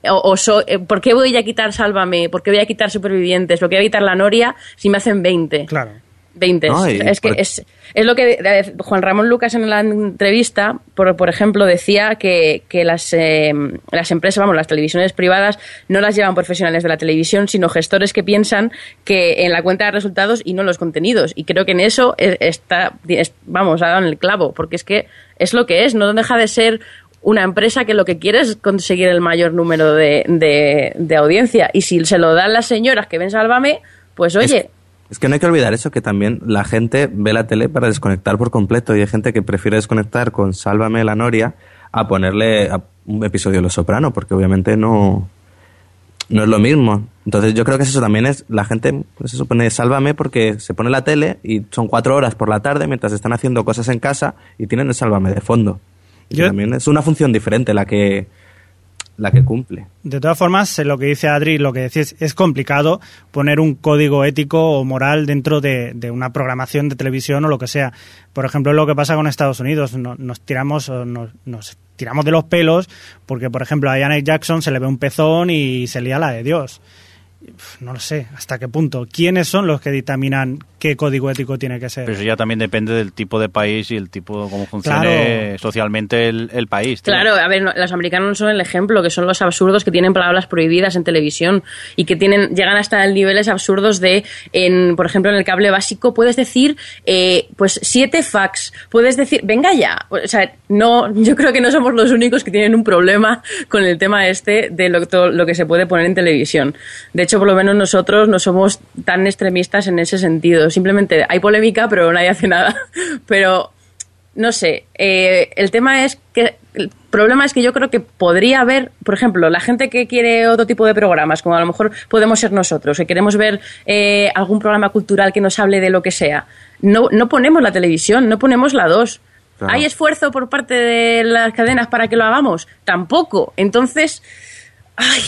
o, o so- eh, ¿por qué voy a quitar Sálvame? ¿Por qué voy a quitar Supervivientes? ¿Por qué voy a quitar la Noria si me hacen 20? Claro. 20. No, y es que por- es, es lo que Juan Ramón Lucas en la entrevista, por, por ejemplo, decía que, que las, eh, las empresas, vamos, las televisiones privadas no las llevan profesionales de la televisión, sino gestores que piensan que en la cuenta de resultados y no en los contenidos. Y creo que en eso es- está, es- vamos, ha dado en el clavo, porque es que es lo que es, no deja de ser una empresa que lo que quiere es conseguir el mayor número de, de, de audiencia. Y si se lo dan las señoras que ven Sálvame, pues Es- oye, Es que no hay que olvidar eso, que también la gente ve la tele para desconectar por completo y hay gente que prefiere desconectar con Sálvame la Noria a ponerle a un episodio de Los Soprano, porque obviamente no, no es lo mismo. Entonces yo creo que eso también es, la gente pues, se supone Sálvame porque se pone la tele y son cuatro horas por la tarde mientras están haciendo cosas en casa y tienen el Sálvame de fondo. Y Yo- también es una función diferente la que, la que cumple. De todas formas, lo que dice Adri, lo que decís, es complicado poner un código ético o moral dentro de, una programación de televisión o lo que sea. Por ejemplo, lo que pasa con Estados Unidos, no- nos tiramos nos, nos tiramos de los pelos porque, por ejemplo, a Janet Jackson se le ve un pezón y se lía la de Dios. No lo sé, hasta qué punto. ¿Quiénes son los que dictaminan qué código ético tiene que ser? Pero eso ya también depende del tipo de país y el tipo, cómo funcione Claro. socialmente el, el país. tío. Claro, a ver, no, los americanos no son el ejemplo, que son los absurdos que tienen palabras prohibidas en televisión y que tienen llegan hasta niveles absurdos de, en, por ejemplo, en el cable básico puedes decir, eh, pues siete fax, puedes decir, venga ya, o sea, no, yo creo que no somos los únicos que tienen un problema con el tema este de lo, todo lo que se puede poner en televisión. De hecho, por lo menos nosotros no somos tan extremistas en ese sentido. Simplemente hay polémica, pero nadie hace nada. Pero no sé, eh, el tema es que el problema es que yo creo que podría haber, por ejemplo, la gente que quiere otro tipo de programas, como a lo mejor podemos ser nosotros, que queremos ver eh, algún programa cultural que nos hable de lo que sea. No, no ponemos la televisión, no ponemos la 2. Claro. ¿Hay esfuerzo por parte de las cadenas para que lo hagamos? Tampoco. Entonces, ay,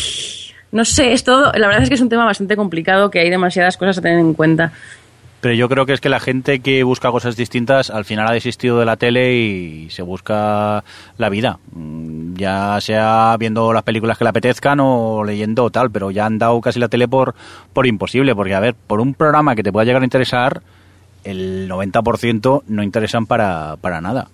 no sé, es todo, la verdad es que es un tema bastante complicado, que hay demasiadas cosas a tener en cuenta. Pero yo creo que es que la gente que busca cosas distintas al final ha desistido de la tele y se busca la vida. Mm, Ya sea viendo las películas que le apetezcan o leyendo tal, pero ya han dado casi la tele por, por imposible. Porque, a ver, por un programa que te pueda llegar a interesar, el 90% no interesan para, para nada.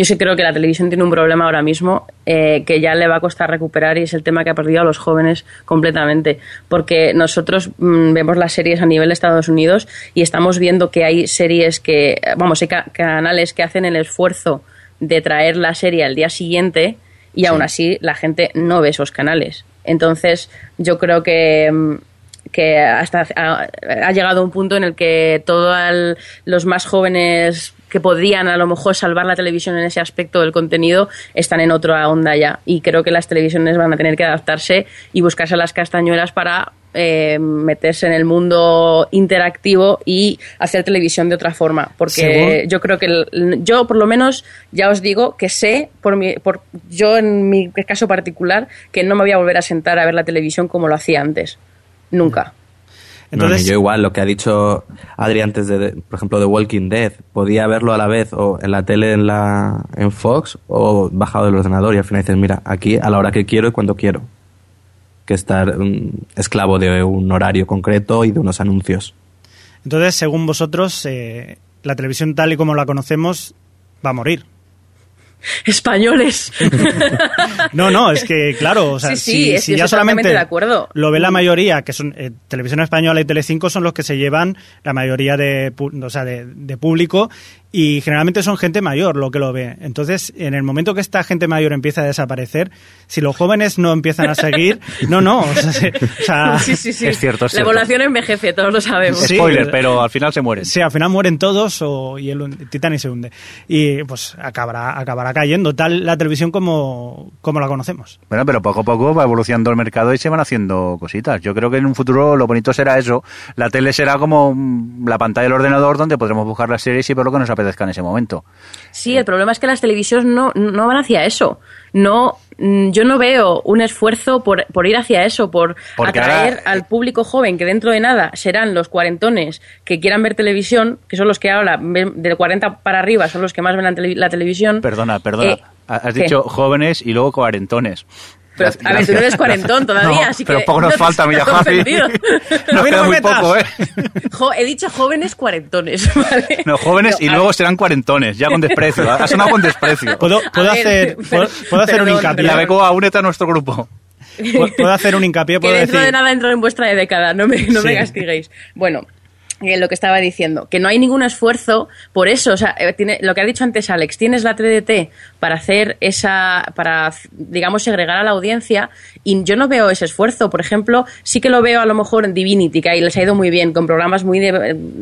Yo sí creo que la televisión tiene un problema ahora mismo eh, que ya le va a costar recuperar y es el tema que ha perdido a los jóvenes completamente. Porque nosotros mm, vemos las series a nivel de Estados Unidos y estamos viendo que hay series que, vamos, hay ca- canales que hacen el esfuerzo de traer la serie al día siguiente y aún así la gente no ve esos canales. Entonces yo creo que, mm, que hasta ha, ha llegado un punto en el que todos los más jóvenes que podrían a lo mejor salvar la televisión en ese aspecto del contenido están en otra onda ya. Y creo que las televisiones van a tener que adaptarse y buscarse las castañuelas para eh, meterse en el mundo interactivo y hacer televisión de otra forma. Porque yo creo que el- yo, por lo menos, ya os digo que sé, por mi, por, yo en mi caso particular, que no me voy a volver a sentar a ver la televisión como lo hacía antes. Nunca. Entonces, No, yo igual, lo que ha dicho Adri antes de, de, por ejemplo, de Walking Dead, podía verlo a la vez o en la tele en, la, en Fox o bajado del ordenador y al final dices, mira, aquí a la hora que quiero y cuando quiero. Que estar mm, esclavo de un horario concreto y de unos anuncios. entonces, según vosotros, eh, la televisión tal y como la conocemos va a morir. Españoles. No, no, es que claro, o sea, Sí, sí, si, es- si estoy ya solamente totalmente de acuerdo. lo ve la mayoría, que son eh, Televisión Española y Telecinco son los que se llevan la mayoría de, o sea, de, de público y generalmente son gente mayor lo que lo ve. Entonces, en el momento que esta gente mayor empieza a desaparecer, si los jóvenes no empiezan a seguir, no, no, o sea, se- o sea, Sí, sí, sí. Es cierto, es La cierto. población envejece, todos lo sabemos. Sí, Spoiler, pero- al final se mueren. Sí, al final mueren todos o, y el, el Titanic se hunde. Y pues acabará, acabará cayendo tal la televisión como, como la conocemos. Bueno, pero poco a poco va evolucionando el mercado y se van haciendo cositas. Yo creo que en un futuro lo bonito será eso. La tele será como mm, la pantalla del ordenador donde podremos buscar las series y ver lo que nos apetezca en ese momento. Sí, el problema es que las televisiones no, no van hacia eso. No, mm, yo no veo un esfuerzo por, por ir hacia eso, por Porque atraer ahora- al público joven, que dentro de nada serán los cuarentones que quieran ver televisión, que son los que ahora, ven- de 40 para arriba, son los que más ven la, tele- la televisión. Perdona, perdona. Eh, Has ¿qué? dicho jóvenes y luego cuarentones. Pero, Gracias. a ver, tú no eres cuarentón todavía, No, así pero que. poco nos no falta, Milla Javi. Nos queda me muy poco, ¿eh? Jo- he dicho jóvenes cuarentones, ¿vale? No, jóvenes No, y luego ver, serán cuarentones, ya con desprecio. Ha sonado con desprecio. ¿Puedo, puedo ver, hacer, puedo, puedo hacer un perdón, hincapié? La Becoa, únete a nuestro grupo. ¿Puedo, hacer un hincapié? que ¿Puedo dentro decir? de nada entro en vuestra década, no me, no me Sí. castiguéis. Bueno, eh, lo que estaba diciendo, que no hay ningún esfuerzo por eso, o sea, eh, tiene, lo que ha dicho antes Alex, tienes la TDT para hacer esa, para, digamos, segregar a la audiencia y yo no veo ese esfuerzo, por ejemplo, sí que lo veo a lo mejor en Divinity, que ahí les ha ido muy bien, con programas muy de,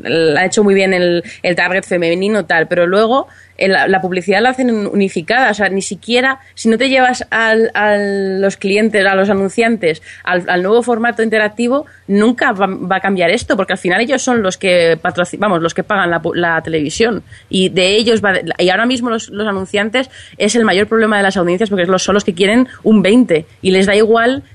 eh, ha hecho muy bien el, el target femenino tal, pero luego eh, la, publicidad la hacen unificada, o sea, ni siquiera, si no te llevas al- a los clientes, a los anunciantes, al, al nuevo formato interactivo, nunca va, a cambiar esto, porque al final ellos son los que patrocin- vamos, los que pagan la, la televisión y de ellos va, y ahora mismo los, los anunciantes es el mayor problema de las audiencias porque son los que quieren un 20 y les da igual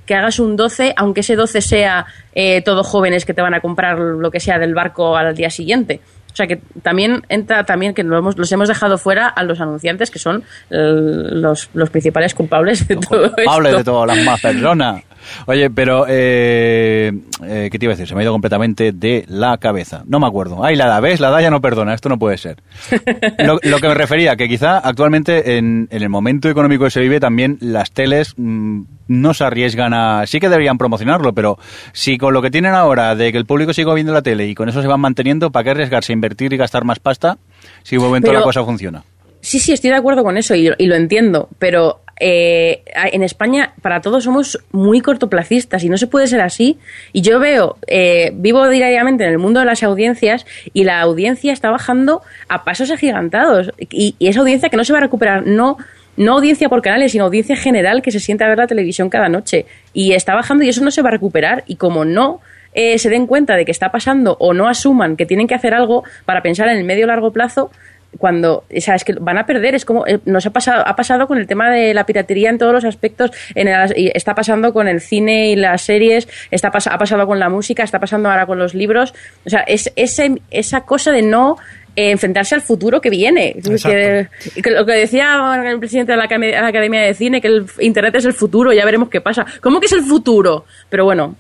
que hagas un 12, aunque ese 12 sea eh, todos jóvenes que te van a comprar lo que sea del barco al día siguiente. O sea que también entra también que lo hemos- los hemos dejado fuera a los anunciantes que son eh, los, los principales culpables de todo esto. Hable de todas las más personas. Oye, pero, eh, eh, ¿qué te iba a decir? Se me ha ido completamente de la cabeza. No me acuerdo. Ay, la da, ¿ves? La da ya no perdona. Esto no puede ser. Lo, lo que me refería, que quizá actualmente en, en el momento económico que se vive también las teles mm, no se arriesgan a... Sí que deberían promocionarlo, pero si con lo que tienen ahora de que el público siga viendo la tele y con eso se van manteniendo, ¿para qué arriesgarse a invertir y gastar más pasta si un momento Pero- la cosa funciona? Sí, sí, estoy de acuerdo con eso y, y lo entiendo, pero eh, en España para todos somos muy cortoplacistas y no se puede ser así. Y yo veo, eh, vivo diariamente en el mundo de las audiencias y la audiencia está bajando a pasos agigantados y, y esa audiencia que no se va a recuperar, no no audiencia por canales, sino audiencia general que se siente a ver la televisión cada noche. Y está bajando y eso no se va a recuperar. Y como no eh, se den cuenta de que está pasando o no asuman que tienen que hacer algo para pensar en el medio largo plazo, cuando, o sea, es que van a perder, es como, eh, nos ha pasado, ha pasado con el tema de la piratería en todos los aspectos, en el- está pasando con el cine y las series, está pas- ha pasado con la música, está pasando ahora con los libros, o sea, es ese, esa cosa de no eh, enfrentarse al futuro que viene. Que, que lo que decía el presidente de la, Academia- de la Academia de Cine, que el Internet es el futuro, ya veremos qué pasa. ¿Cómo que es el futuro? Pero bueno,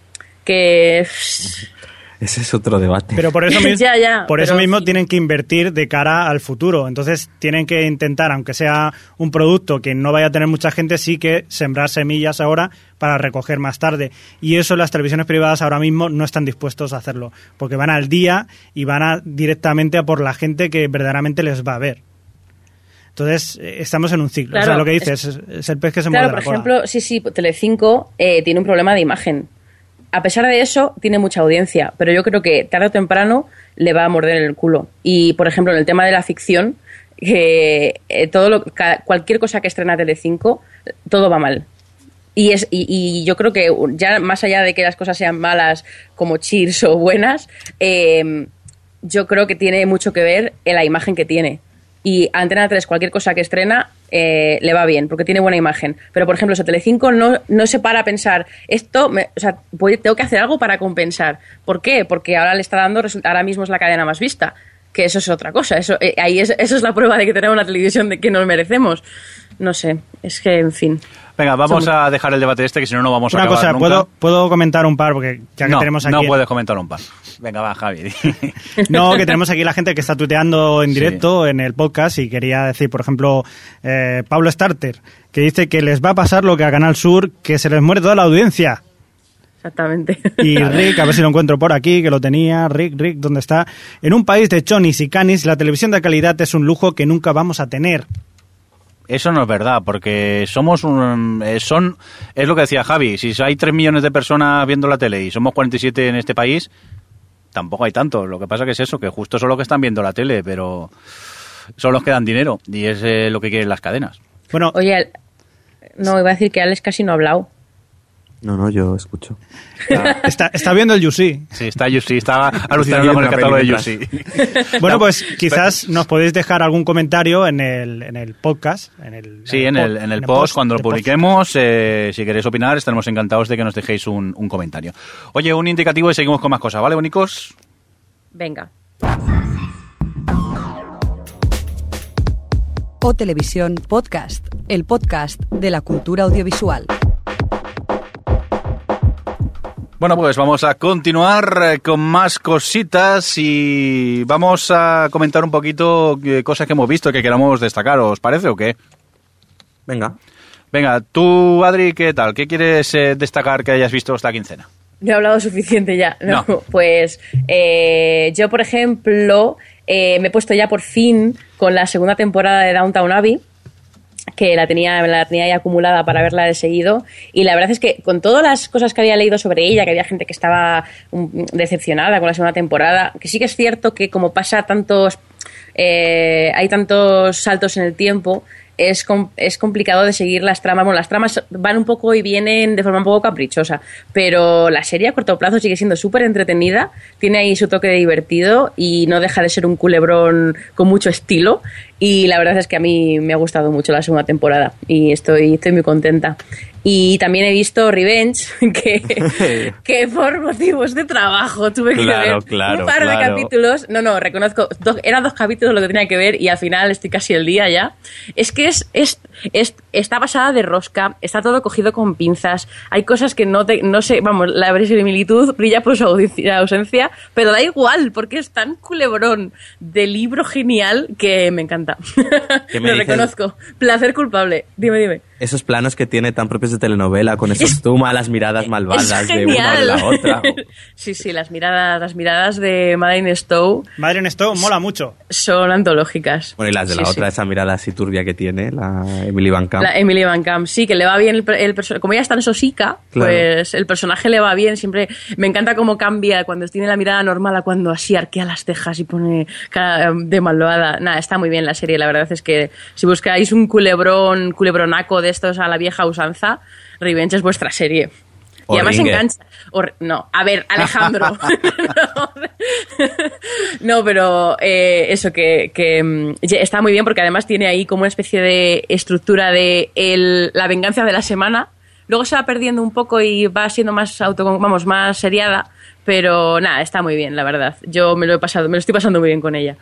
que... Ese es otro debate. Pero por eso mismo, Ya, ya, por eso mismo sí. tienen que invertir de cara al futuro. Entonces tienen que intentar, aunque sea un producto que no vaya a tener mucha gente, sí que sembrar semillas ahora para recoger más tarde. Y eso las televisiones privadas ahora mismo no están dispuestos a hacerlo, porque van al día y van a, directamente a por la gente que verdaderamente les va a ver. Entonces eh, estamos en un ciclo. o sea, Claro, lo que dices es, es el pez que se Claro, muerde por la cola. ejemplo, sí, sí, Telecinco eh, tiene un problema de imagen. A pesar de eso, tiene mucha audiencia, pero yo creo que tarde o temprano le va a morder el culo. Y, por ejemplo, en el tema de la ficción, que eh, todo lo, cualquier cosa que estrena Telecinco, todo va mal. Y, es, y, y yo creo que ya más allá de que las cosas sean malas como cheers o buenas, eh, yo creo que tiene mucho que ver en la imagen que tiene. Y a Antena 3, cualquier cosa que estrena, eh, le va bien, porque tiene buena imagen. Pero, por ejemplo, si Telecinco no, no se para a pensar, esto, me- o sea, tengo que hacer algo para compensar. ¿Por qué? Porque ahora le está dando, ahora mismo es la cadena más vista. Que eso es otra cosa. Eso, eh, ahí es, eso es la prueba de que tenemos una televisión de que nos merecemos. No sé, es que, en fin. Venga, vamos Son- a dejar el debate este, que si no, no vamos a Una acabar cosa, nunca. ¿puedo, puedo comentar un par, porque ya que no, tenemos aquí... no puedes comentar un par. Venga, va, Javi. No, que tenemos aquí la gente que está tuteando en Sí. directo en el podcast y quería decir, por ejemplo, eh, Pablo Starter, que dice que les va a pasar lo que a Canal Sur, que se les muere toda la audiencia. Exactamente. Y Rick, a ver si lo encuentro por aquí, que lo tenía. Rick, Rick, ¿dónde está? En un país de chonis y canis, la televisión de calidad es un lujo que nunca vamos a tener. Eso no es verdad, porque somos un... eh, son Es lo que decía Javi, si hay 3 millones de personas viendo la tele y somos 47 en este país, tampoco hay tanto. Lo que pasa que es eso, que justo son los que están viendo la tele, pero son los que dan dinero y es eh, lo que quieren las cadenas. Bueno, Oye, no, iba a decir que Alex casi no ha hablado. No, no, yo escucho. está, está viendo el Yusi. Sí, está Yusi, estaba alucinando con el catálogo de Yusi. Bueno, No, pues quizás nos podéis dejar algún comentario en el, en el podcast. En el, Sí, en el, en el post, cuando lo publiquemos, eh, si queréis opinar, estaremos encantados de que nos dejéis un, un comentario. Oye, un indicativo y seguimos con más cosas, ¿vale, bonicos? Venga. O Televisión Podcast, el podcast de la cultura audiovisual. Bueno, pues vamos a continuar eh, con más cositas y vamos a comentar un poquito eh, cosas que hemos visto que queramos destacar, ¿os parece o qué? Venga. Venga, tú, Adri, ¿qué tal? ¿Qué quieres eh, destacar que hayas visto esta quincena? No he hablado suficiente ya. No, No. pues eh, yo, por ejemplo, eh, me he puesto ya por fin con la segunda temporada de Downtown Abbey que la tenía, la tenía ahí acumulada para verla de seguido. Y la verdad es que con todas las cosas que había leído sobre ella, que había gente que estaba mm, decepcionada con la segunda temporada, que sí que es cierto que como pasa tantos, eh, hay tantos saltos en el tiempo, es, es complicado de seguir las tramas. Bueno, las tramas van un poco y vienen de forma un poco caprichosa, pero la serie a corto plazo sigue siendo súper entretenida, tiene ahí su toque divertido y no deja de ser un culebrón con mucho estilo. Y la verdad es que a mí me ha gustado mucho la segunda temporada y estoy, estoy muy contenta. Y también he visto Revenge, que, que por motivos de trabajo tuve que Claro, ver claro, un par de claro. capítulos. No, no, reconozco, do- eran dos capítulos lo que tenía que ver y al final estoy casi el día ya. Es que es, es, es- está basada de rosca, está todo cogido con pinzas, hay cosas que no te, no sé, vamos, la verosimilitud brilla por su ausencia, pero da igual, porque es tan culebrón de libro genial que me encanta. ¿Qué me lo reconozco. Placer culpable. Dime, dime. Esos planos que tiene tan propios de telenovela, con esos Es- tuma, las miradas malvadas de una o de la otra. sí, sí, las miradas, las miradas de Madeleine Stowe Madre en esto mola mucho. son antológicas. Bueno, y las de la Sí, otra, sí. esa mirada así turbia que tiene, la Emily Van Camp. La Emily Van Camp, sí, que le va bien el, el personaje. Como ella es tan sosica, Claro. pues el personaje le va bien. Siempre me encanta cómo cambia cuando tiene la mirada normal a cuando así arquea las cejas y pone cara de malvada. Nada, está muy bien la serie. La verdad es que si buscáis un culebrón, culebronaco de estos a la vieja usanza, Revenge es vuestra serie. O y además Ringer. engancha. o no, a ver, Alejandro. no, pero eh, eso que, que, mm, está muy bien porque además tiene ahí como una especie de estructura de el- la venganza de la semana. Luego se va perdiendo un poco y va siendo más auto, vamos, más seriada, pero nada, está muy bien, la verdad. Yo me lo he pasado, me lo estoy pasando muy bien con ella.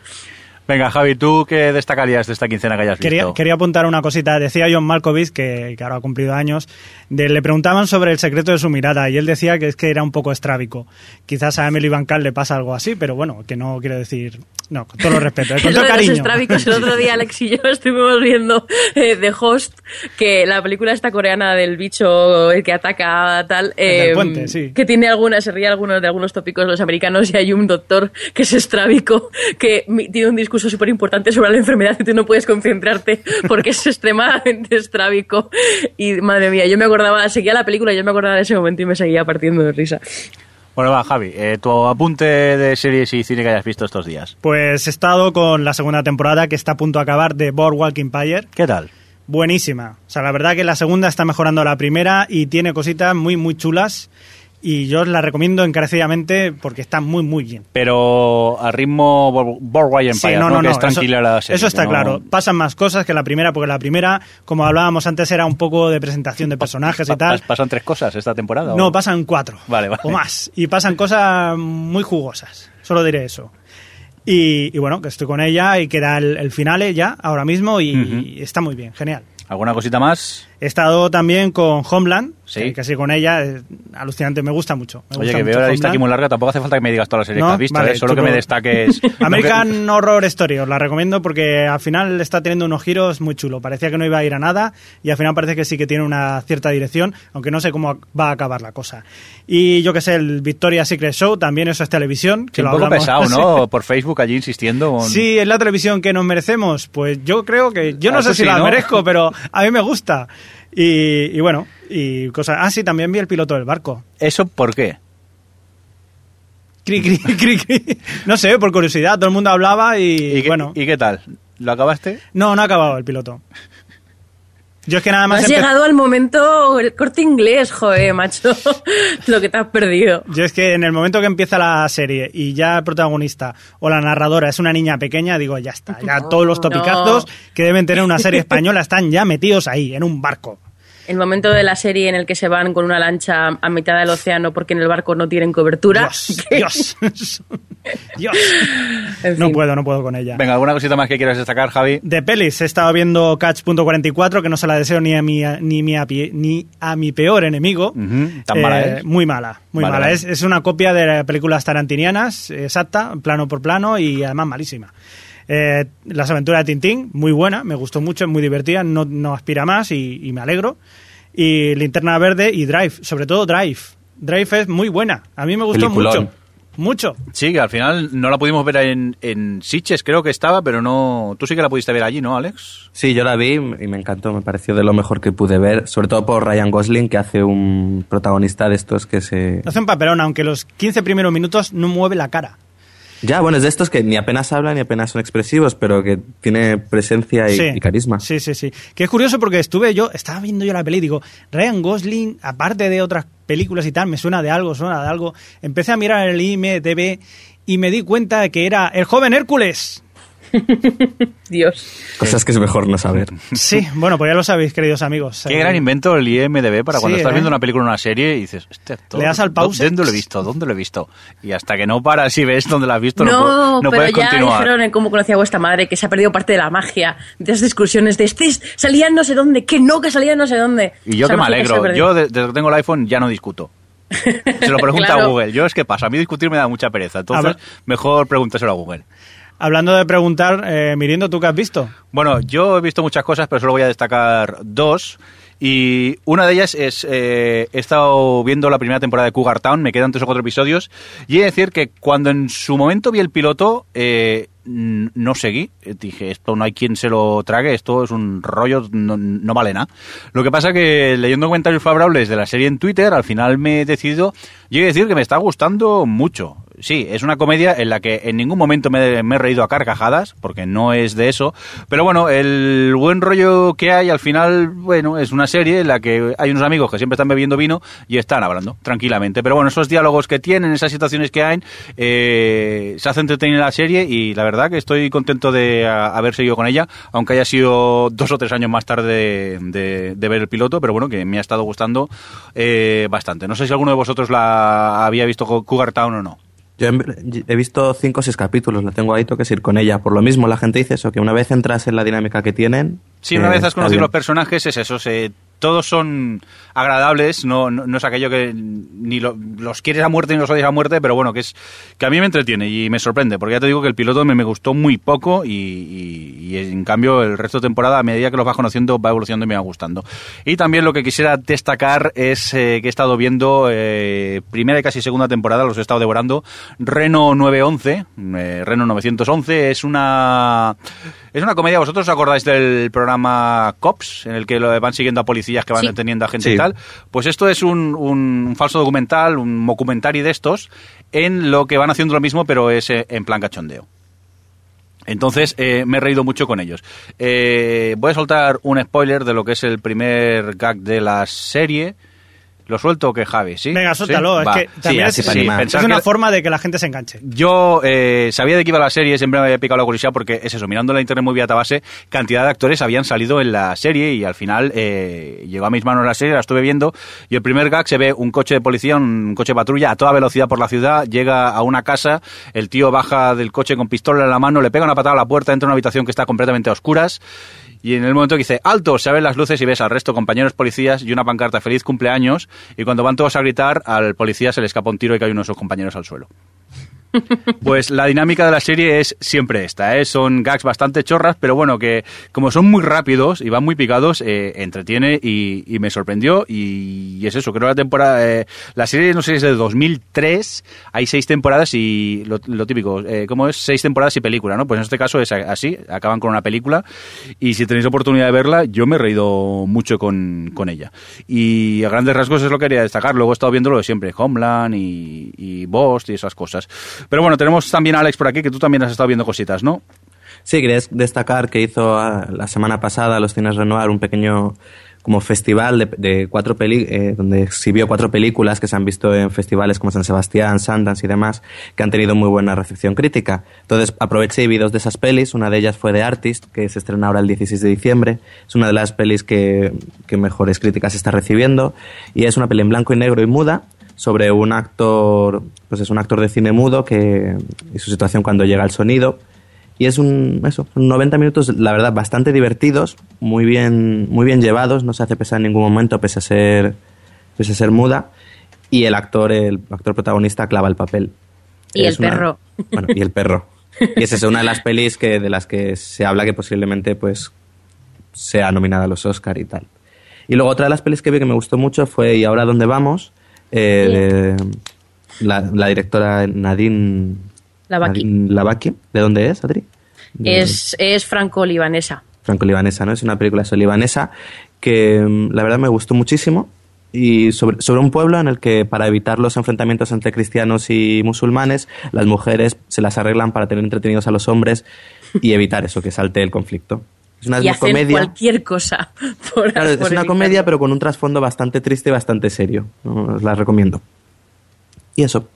Venga, Javi, ¿tú qué destacarías de esta quincena que hayas Quería, visto? quería apuntar una cosita. Decía John Malkovich, que, que ahora ha cumplido años, de- le preguntaban sobre el secreto de su mirada y él decía que es que era un poco estrábico. Quizás a Emily Van le pasa algo así, pero bueno, que no quiero decir... No, con todo lo respeto, eh, con todo los cariño. estrábicos, el otro día Alex y yo estuvimos viendo eh, The Host, que la película esta coreana del bicho el que ataca tal, El del eh, puente, sí. que tiene algunas, se ríe algunos de algunos tópicos los americanos y hay un doctor que es estrábico, que tiene un discurso discurso súper importante sobre la enfermedad y tú no puedes concentrarte porque es extremadamente estrábico. Y madre mía, yo me acordaba, seguía la película, yo me acordaba de ese momento y me seguía partiendo de risa. Bueno, va, Javi, eh, tu apunte de series y cine que hayas visto estos días. Pues he estado con la segunda temporada que está a punto de acabar de Boardwalk Empire. ¿Qué tal? Buenísima. O sea, la verdad que la segunda está mejorando a la primera y tiene cositas muy, muy chulas. Y yo os la recomiendo encarecidamente porque está muy, muy bien. Pero a ritmo Bor- Boardwalk Empire, Sí, no, que es eso- tranquila la serie. Eso está no- claro. Pasan más cosas que la primera, porque la primera, como hablábamos antes, era un poco de presentación de personajes y tal. pas- ¿Pasan tres cosas esta temporada? o- No, pasan cuatro. Vale, vale. O más. Y pasan cosas muy jugosas. Solo diré eso. Y, y bueno, que estoy con ella y queda el, el finale ya, ahora mismo, y está muy bien, genial. ¿Alguna cosita más? He estado también con Homeland, Sí. sí con ella, es alucinante, me gusta mucho. me Oye, gusta que mucho veo la lista aquí muy larga, tampoco hace falta que me digas todas las series No, que has visto, vale, ¿eh? solo que me destaques... American Horror Story, os la recomiendo porque al final está teniendo unos giros muy chulos. Parecía que no iba a ir a nada y al final parece que sí que tiene una cierta dirección, aunque no sé cómo va a acabar la cosa. Y yo que sé, el Victoria's Secret Show, también eso es televisión. Que Sí, un lo poco hablamos- pesado, ¿no? Por Facebook allí insistiendo. con- Sí, es la televisión que nos merecemos. Pues yo creo que. Yo Ah, no eso sé si sí, la ¿no? merezco, pero a mí me gusta. Y, y bueno, y cosas. Ah, sí, también vi el piloto del barco. ¿Eso por qué? Cri, cri, cri, cri. No sé, por curiosidad, todo el mundo hablaba y, ¿Y qué, bueno. ¿Y qué tal? ¿Lo acabaste? No, no ha acabado el piloto. Yo es que nada más. Has llegado al momento, el corte inglés, joder, macho. Lo que te has perdido. Yo es que en el momento que empieza la serie y ya el protagonista o la narradora es una niña pequeña, digo, ya está. Ya todos los topicazos No. que deben tener una serie española están ya metidos ahí, en un barco. El momento de la serie en el que se van con una lancha a mitad del océano porque en el barco no tienen cobertura. Dios, Dios. Dios. En No fin. puedo, no puedo con ella. Venga, ¿alguna cosita más que quieras destacar, Javi? De pelis, he estado viendo Catch.44, que no se la deseo ni a mi, ni, mi ni a mi peor enemigo. Tan mala es. Muy mala, muy Vale, mala. vale. Es, es una copia de películas tarantinianas, exacta, plano por plano y además malísima. Eh, Las aventuras de Tintín, muy buena, me gustó mucho, es muy divertida, no, no aspira más y, y me alegro. Y Linterna Verde y Drive, sobre todo Drive. Drive es muy buena, a mí me gustó Peliculón. mucho. Mucho. Sí, que al final no la pudimos ver en, en Sitges, creo que estaba, pero no... Tú sí que la pudiste ver allí, ¿no, Alex? Sí, yo la vi y me encantó, me pareció de lo mejor que pude ver, sobre todo por Ryan Gosling, que hace un protagonista de estos que se... Hace un papelón, aunque los 15 primeros minutos no mueve la cara. Ya, bueno, es de estos que ni apenas hablan ni apenas son expresivos, pero que tiene presencia y, Sí. y carisma. Sí, sí, sí. Que es curioso porque estuve yo, estaba viendo yo la peli y digo, Ryan Gosling, aparte de otras películas y tal, me suena de algo, suena de algo. Empecé a mirar el IMDB y me di cuenta de que era el joven Hércules. Dios. Cosas que es mejor no saber. Sí, bueno, pues ya lo sabéis, queridos amigos. Qué Eh, gran invento el IMDB para cuando Sí, estás ¿eh? viendo una película o una serie y dices, este actor, Le das al pause. ¿Dónde lo he visto? ¿Dónde lo he visto? Y hasta que no paras y ves dónde lo has visto, no, No, pu- no pero puedes ya continuar. dijeron en cómo conocía a vuestra madre que se ha perdido parte de la magia de esas discusiones de este es- salía no sé dónde, que no, que salía no sé dónde. Y yo que me alegro. Yo, de- desde que tengo el iPhone, ya no discuto. Se lo pregunta Claro. a Google. Yo es que pasa. A mí discutir me da mucha pereza. Entonces, mejor pregúntaselo a Google. Hablando de preguntar, eh, Mirindo, ¿tú qué has visto? Bueno, yo he visto muchas cosas, pero solo voy a destacar dos. Y una de ellas es, eh, he estado viendo la primera temporada de Cougar Town, me quedan tres o cuatro episodios, y he de decir que cuando en su momento vi el piloto, eh, no seguí. Eh, Dije, esto no hay quien se lo trague, esto es un rollo, no, no vale nada. Lo que pasa que leyendo comentarios favorables de la serie en Twitter, al final me he decidido, yo he de decir que me está gustando mucho. Sí, es una comedia en la que en ningún momento me, he reído a carcajadas, porque no es de eso. Pero bueno, el buen rollo que hay al final, bueno, es una serie en la que hay unos amigos que siempre están bebiendo vino y están hablando tranquilamente. Pero bueno, esos diálogos que tienen, esas situaciones que hay, eh, se hace entretenida la serie y la verdad que estoy contento de haber seguido con ella, aunque haya sido dos o tres años más tarde de, ver el piloto, pero bueno, que me ha estado gustando eh, bastante. No sé si alguno de vosotros la había visto Cougar Town o no. Yo he visto cinco o seis capítulos, la tengo ahí, tengo que ir con ella. Por lo mismo, la gente dice eso, que una vez entras en la dinámica que tienen... Sí, una eh, vez has conocido los personajes, es eso, se todos son agradables, no, no, no es aquello que ni lo- los quieres a muerte ni los odias a muerte, pero bueno, que es que a mí me entretiene y me sorprende, porque ya te digo que el piloto me, gustó muy poco y, y- y en cambio el resto de temporada, a medida que los vas conociendo, va evolucionando y me va gustando. Y también lo que quisiera destacar es eh, que he estado viendo eh, primera y casi segunda temporada, los he estado devorando, Reno 911, eh, Reno 911, es una... Es una comedia, ¿vosotros os acordáis del programa Cops, en el que lo van siguiendo a policías que van Sí. deteniendo a gente Sí. y tal? Pues esto es un, un falso documental, un mocumentari de estos, en lo que van haciendo lo mismo, pero es eh, en plan cachondeo. Entonces eh, me he reído mucho con ellos. Eh, voy a soltar un spoiler de lo que es el primer gag de la serie. ¿Lo suelto o qué, Javi? ¿Sí? Venga, suéltalo. ¿Sí? Es Va. que también es, sí, una que- forma de que la gente se enganche. Yo eh, sabía de qué iba la serie, siempre me había picado la curiosidad porque es eso, mirando la internet muy vía base, cantidad de actores habían salido en la serie y al final eh, llegó a mis manos la serie, la estuve viendo y el primer gag se ve un coche de policía, un coche de patrulla a toda velocidad por la ciudad, llega a una casa, el tío baja del coche con pistola en la mano, le pega una patada a la puerta, entra a una habitación que está completamente a oscuras y en el momento que dice alto, se ven las luces y ves al resto compañeros policías y una pancarta feliz cumpleaños y cuando van todos a gritar al policía se le escapa un tiro y cae uno de sus compañeros al suelo. Pues la dinámica de la serie es siempre esta, ¿eh? son gags bastante chorras, pero bueno, que como son muy rápidos y van muy picados, eh, entretiene y, y me sorprendió y, es eso, creo la temporada, eh, la serie no sé es de 2003, hay seis temporadas y lo, lo típico, eh, ¿cómo es? Seis temporadas y película, ¿no? Pues en este caso es así, acaban con una película y si tenéis oportunidad de verla, yo me he reído mucho con, con ella. Y a grandes rasgos es lo que quería destacar, luego he estado viendo lo de siempre, Homeland y, y Bost y esas cosas. Pero bueno, tenemos también a Alex por aquí, que tú también has estado viendo cositas, ¿no? Sí, quería destacar que hizo ah, la semana pasada los Cines Renoir un pequeño como festival de, cuatro peli eh, donde exhibió cuatro películas que se han visto en festivales como San Sebastián, Sundance y demás, que han tenido muy buena recepción crítica. Entonces aproveché y vi dos de esas pelis, una de ellas fue The Artist, que se estrena ahora el 16 de diciembre, es una de las pelis que, que mejores críticas está recibiendo, y es una peli en blanco y negro y muda, sobre un actor, pues es un actor de cine mudo que y su situación cuando llega el sonido. Y es un, eso, son 90 minutos, la verdad, bastante divertidos, muy bien, muy bien llevados, no se hace pesar en ningún momento, pese a ser, pese a ser muda. Y el actor, el actor protagonista clava el papel. Y Es el una- perro. bueno, y el perro. Y esa es una de las pelis que, de las que se habla que posiblemente pues sea nominada a los Oscar y tal. Y luego otra de las pelis que vi que me gustó mucho fue ¿Y ahora dónde vamos? Eh, de la, la directora Nadine Lavaki. Nadine Lavaki. ¿De dónde es, Adri? De- Es, es franco-libanesa. franco-libanesa, ¿no? Es una película libanesa que mm, la verdad me gustó muchísimo y sobre, sobre un pueblo en el que para evitar los enfrentamientos entre cristianos y musulmanes, las mujeres se las arreglan para tener entretenidos a los hombres y evitar eso, que salte el conflicto. Es una, y hacen comedia. cualquier cosa. Por, Claro, es una comedia, pero con un trasfondo bastante triste y bastante serio. Os la recomiendo. Y eso.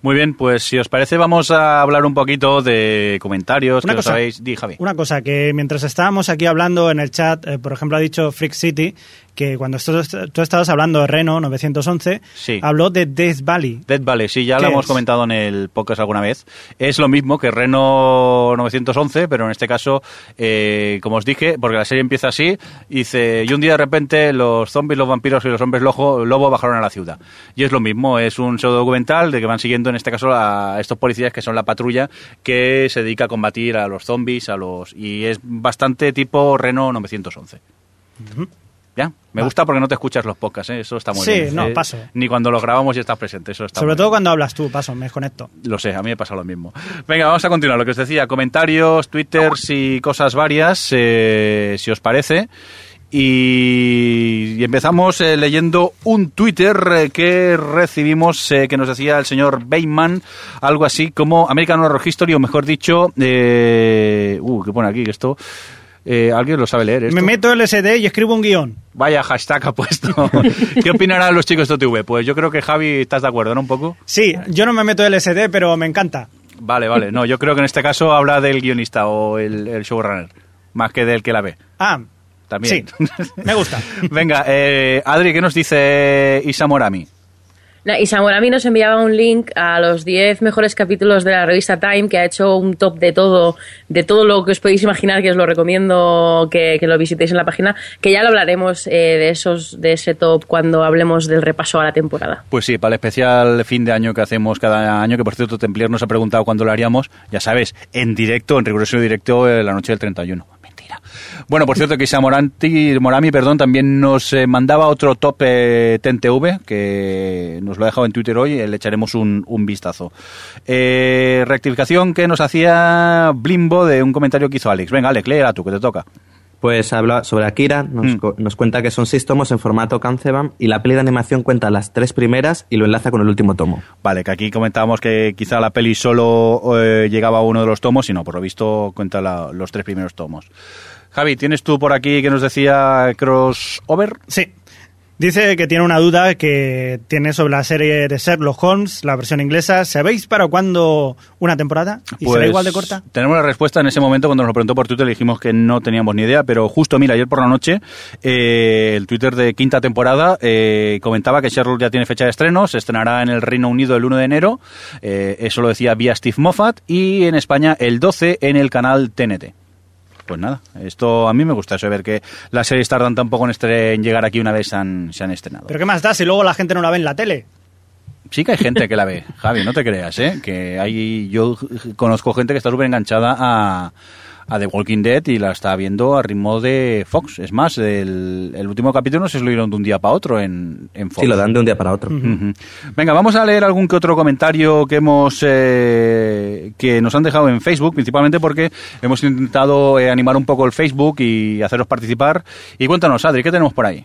Muy bien, pues si os parece vamos a hablar un poquito de comentarios, Una que lo cosa. sabéis. Di, Javi. Una cosa, que mientras estábamos aquí hablando en el chat, eh, por ejemplo, ha dicho Freak City que cuando esto- tú estabas hablando de Reno 911, Sí. habló de Death Valley. Dead Valley, sí, ya ¿Qué lo hemos comentado en el podcast alguna vez. Es lo mismo que Reno 911, pero en este caso, eh, como os dije, porque la serie empieza así, dice, y un día de repente los zombies, los vampiros y los hombres lobo, lobo bajaron a la ciudad. Y es lo mismo, es un pseudo documental de que van siguiendo en este caso a estos policías que son la patrulla que se dedica a combatir a los zombies, a los y es bastante tipo Reno 911. ¿Ya? Me gusta porque no te escuchas los podcasts, ¿eh? eso está muy Sí, bien. no, Eh, paso. Ni cuando los grabamos y estás presente, eso está Sobre muy todo bien. cuando hablas tú, paso, me desconecto. Lo sé, a mí me pasa lo mismo. Venga, vamos a continuar. Lo que os decía, comentarios, twitters y cosas varias, eh, si os parece. Y, y empezamos eh, leyendo un Twitter eh, que recibimos eh, que nos decía el señor Bateman, algo así como American Horror History, o mejor dicho, eh, uh, ¿qué pone aquí esto? Eh, ¿Alguien lo sabe leer esto? Me meto el SD y escribo un guion. Vaya hashtag ha puesto. ¿Qué opinarán los chicos de OTV? Pues yo creo que Javi, ¿estás de acuerdo, no? Un poco. Sí, yo no me meto el SD, pero me encanta. Vale, vale. No, yo creo que en este caso habla del guionista o el, el showrunner, más que del que la ve. Ah, También. Sí, me gusta. Venga, eh, Adri, ¿qué nos dice Isa Morami? Y Samorami nos enviaba un link a los 10 mejores capítulos de la revista Time, que ha hecho un top de todo, de todo lo que os podéis imaginar, que os lo recomiendo que, que lo visitéis en la página, que ya lo hablaremos eh, de esos, de ese top cuando hablemos del repaso a la temporada. Pues sí, para el especial fin de año que hacemos cada año, que por cierto Templier nos ha preguntado cuándo lo haríamos, ya sabes, en directo, en riguroso directo, eh, la noche del 31. Bueno, por cierto, que Moranti, Morami perdón, también nos eh, mandaba otro top eh, TNTV, que nos lo ha dejado en Twitter hoy, eh, le echaremos un, un vistazo. Eh, rectificación que nos hacía Blimbo de un comentario que hizo Alex. Venga, Alex, léela tú, que te toca. Pues habla sobre Akira, nos, Mm. nos cuenta que son seis tomos en formato Kanzeban y la peli de animación cuenta las tres primeras y lo enlaza con el último tomo. Vale, que aquí comentábamos que quizá la peli solo eh, llegaba a uno de los tomos, y no, por lo visto cuenta la- los tres primeros tomos. Javi, ¿tienes tú por aquí que nos decía crossover? Sí. Dice que tiene una duda que tiene sobre la serie de Sherlock Holmes, la versión inglesa. ¿Sabéis para cuándo una temporada? ¿Y será Pues, igual de corta? Tenemos la respuesta en ese momento cuando nos lo preguntó por Twitter, le dijimos que no teníamos ni idea, pero justo, mira, ayer por la noche, eh, el Twitter de quinta temporada eh, comentaba que Sherlock ya tiene fecha de estreno, se estrenará en el Reino Unido el 1 de enero, eh, eso lo decía vía Steve Moffat, y en España el 12 en el canal TNT. Pues nada, esto a mí me gusta eso, ver que las series tardan tan poco en, en llegar aquí una vez se han, se han estrenado. ¿Pero qué más da si luego la gente no la ve en la tele? Sí que hay gente que la ve, Javi, no te creas, ¿eh? Que hay, yo conozco gente que está súper enganchada a, a The Walking Dead y la está viendo a ritmo de Fox. Es más, el, el último capítulo no si lo dieron de un día para otro en, en Fox. Sí, lo dan de un día para otro. Ujú. Venga, vamos a leer algún que otro comentario que hemos eh, que nos han dejado en Facebook, principalmente porque hemos intentado eh, animar un poco el Facebook y haceros participar. Y cuéntanos, Adri, ¿qué tenemos por ahí?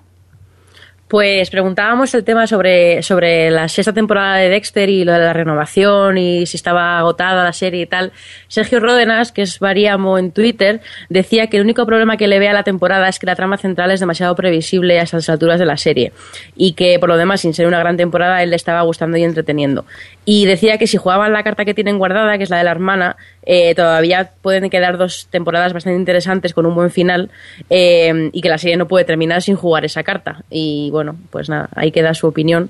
Pues preguntábamos el tema sobre, sobre la sexta temporada de Dexter y lo de la renovación y si estaba agotada la serie y tal. Sergio Ródenas, que es Variamo en Twitter, decía que el único problema que le ve a la temporada es que la trama central es demasiado previsible a estas alturas de la serie y que por lo demás, sin ser una gran temporada, él le estaba gustando y entreteniendo. Y decía que si jugaban la carta que tienen guardada, que es la de la hermana, eh, todavía pueden quedar dos temporadas bastante interesantes con un buen final eh, y que la serie no puede terminar sin jugar esa carta. Y bueno, pues nada, ahí queda su opinión.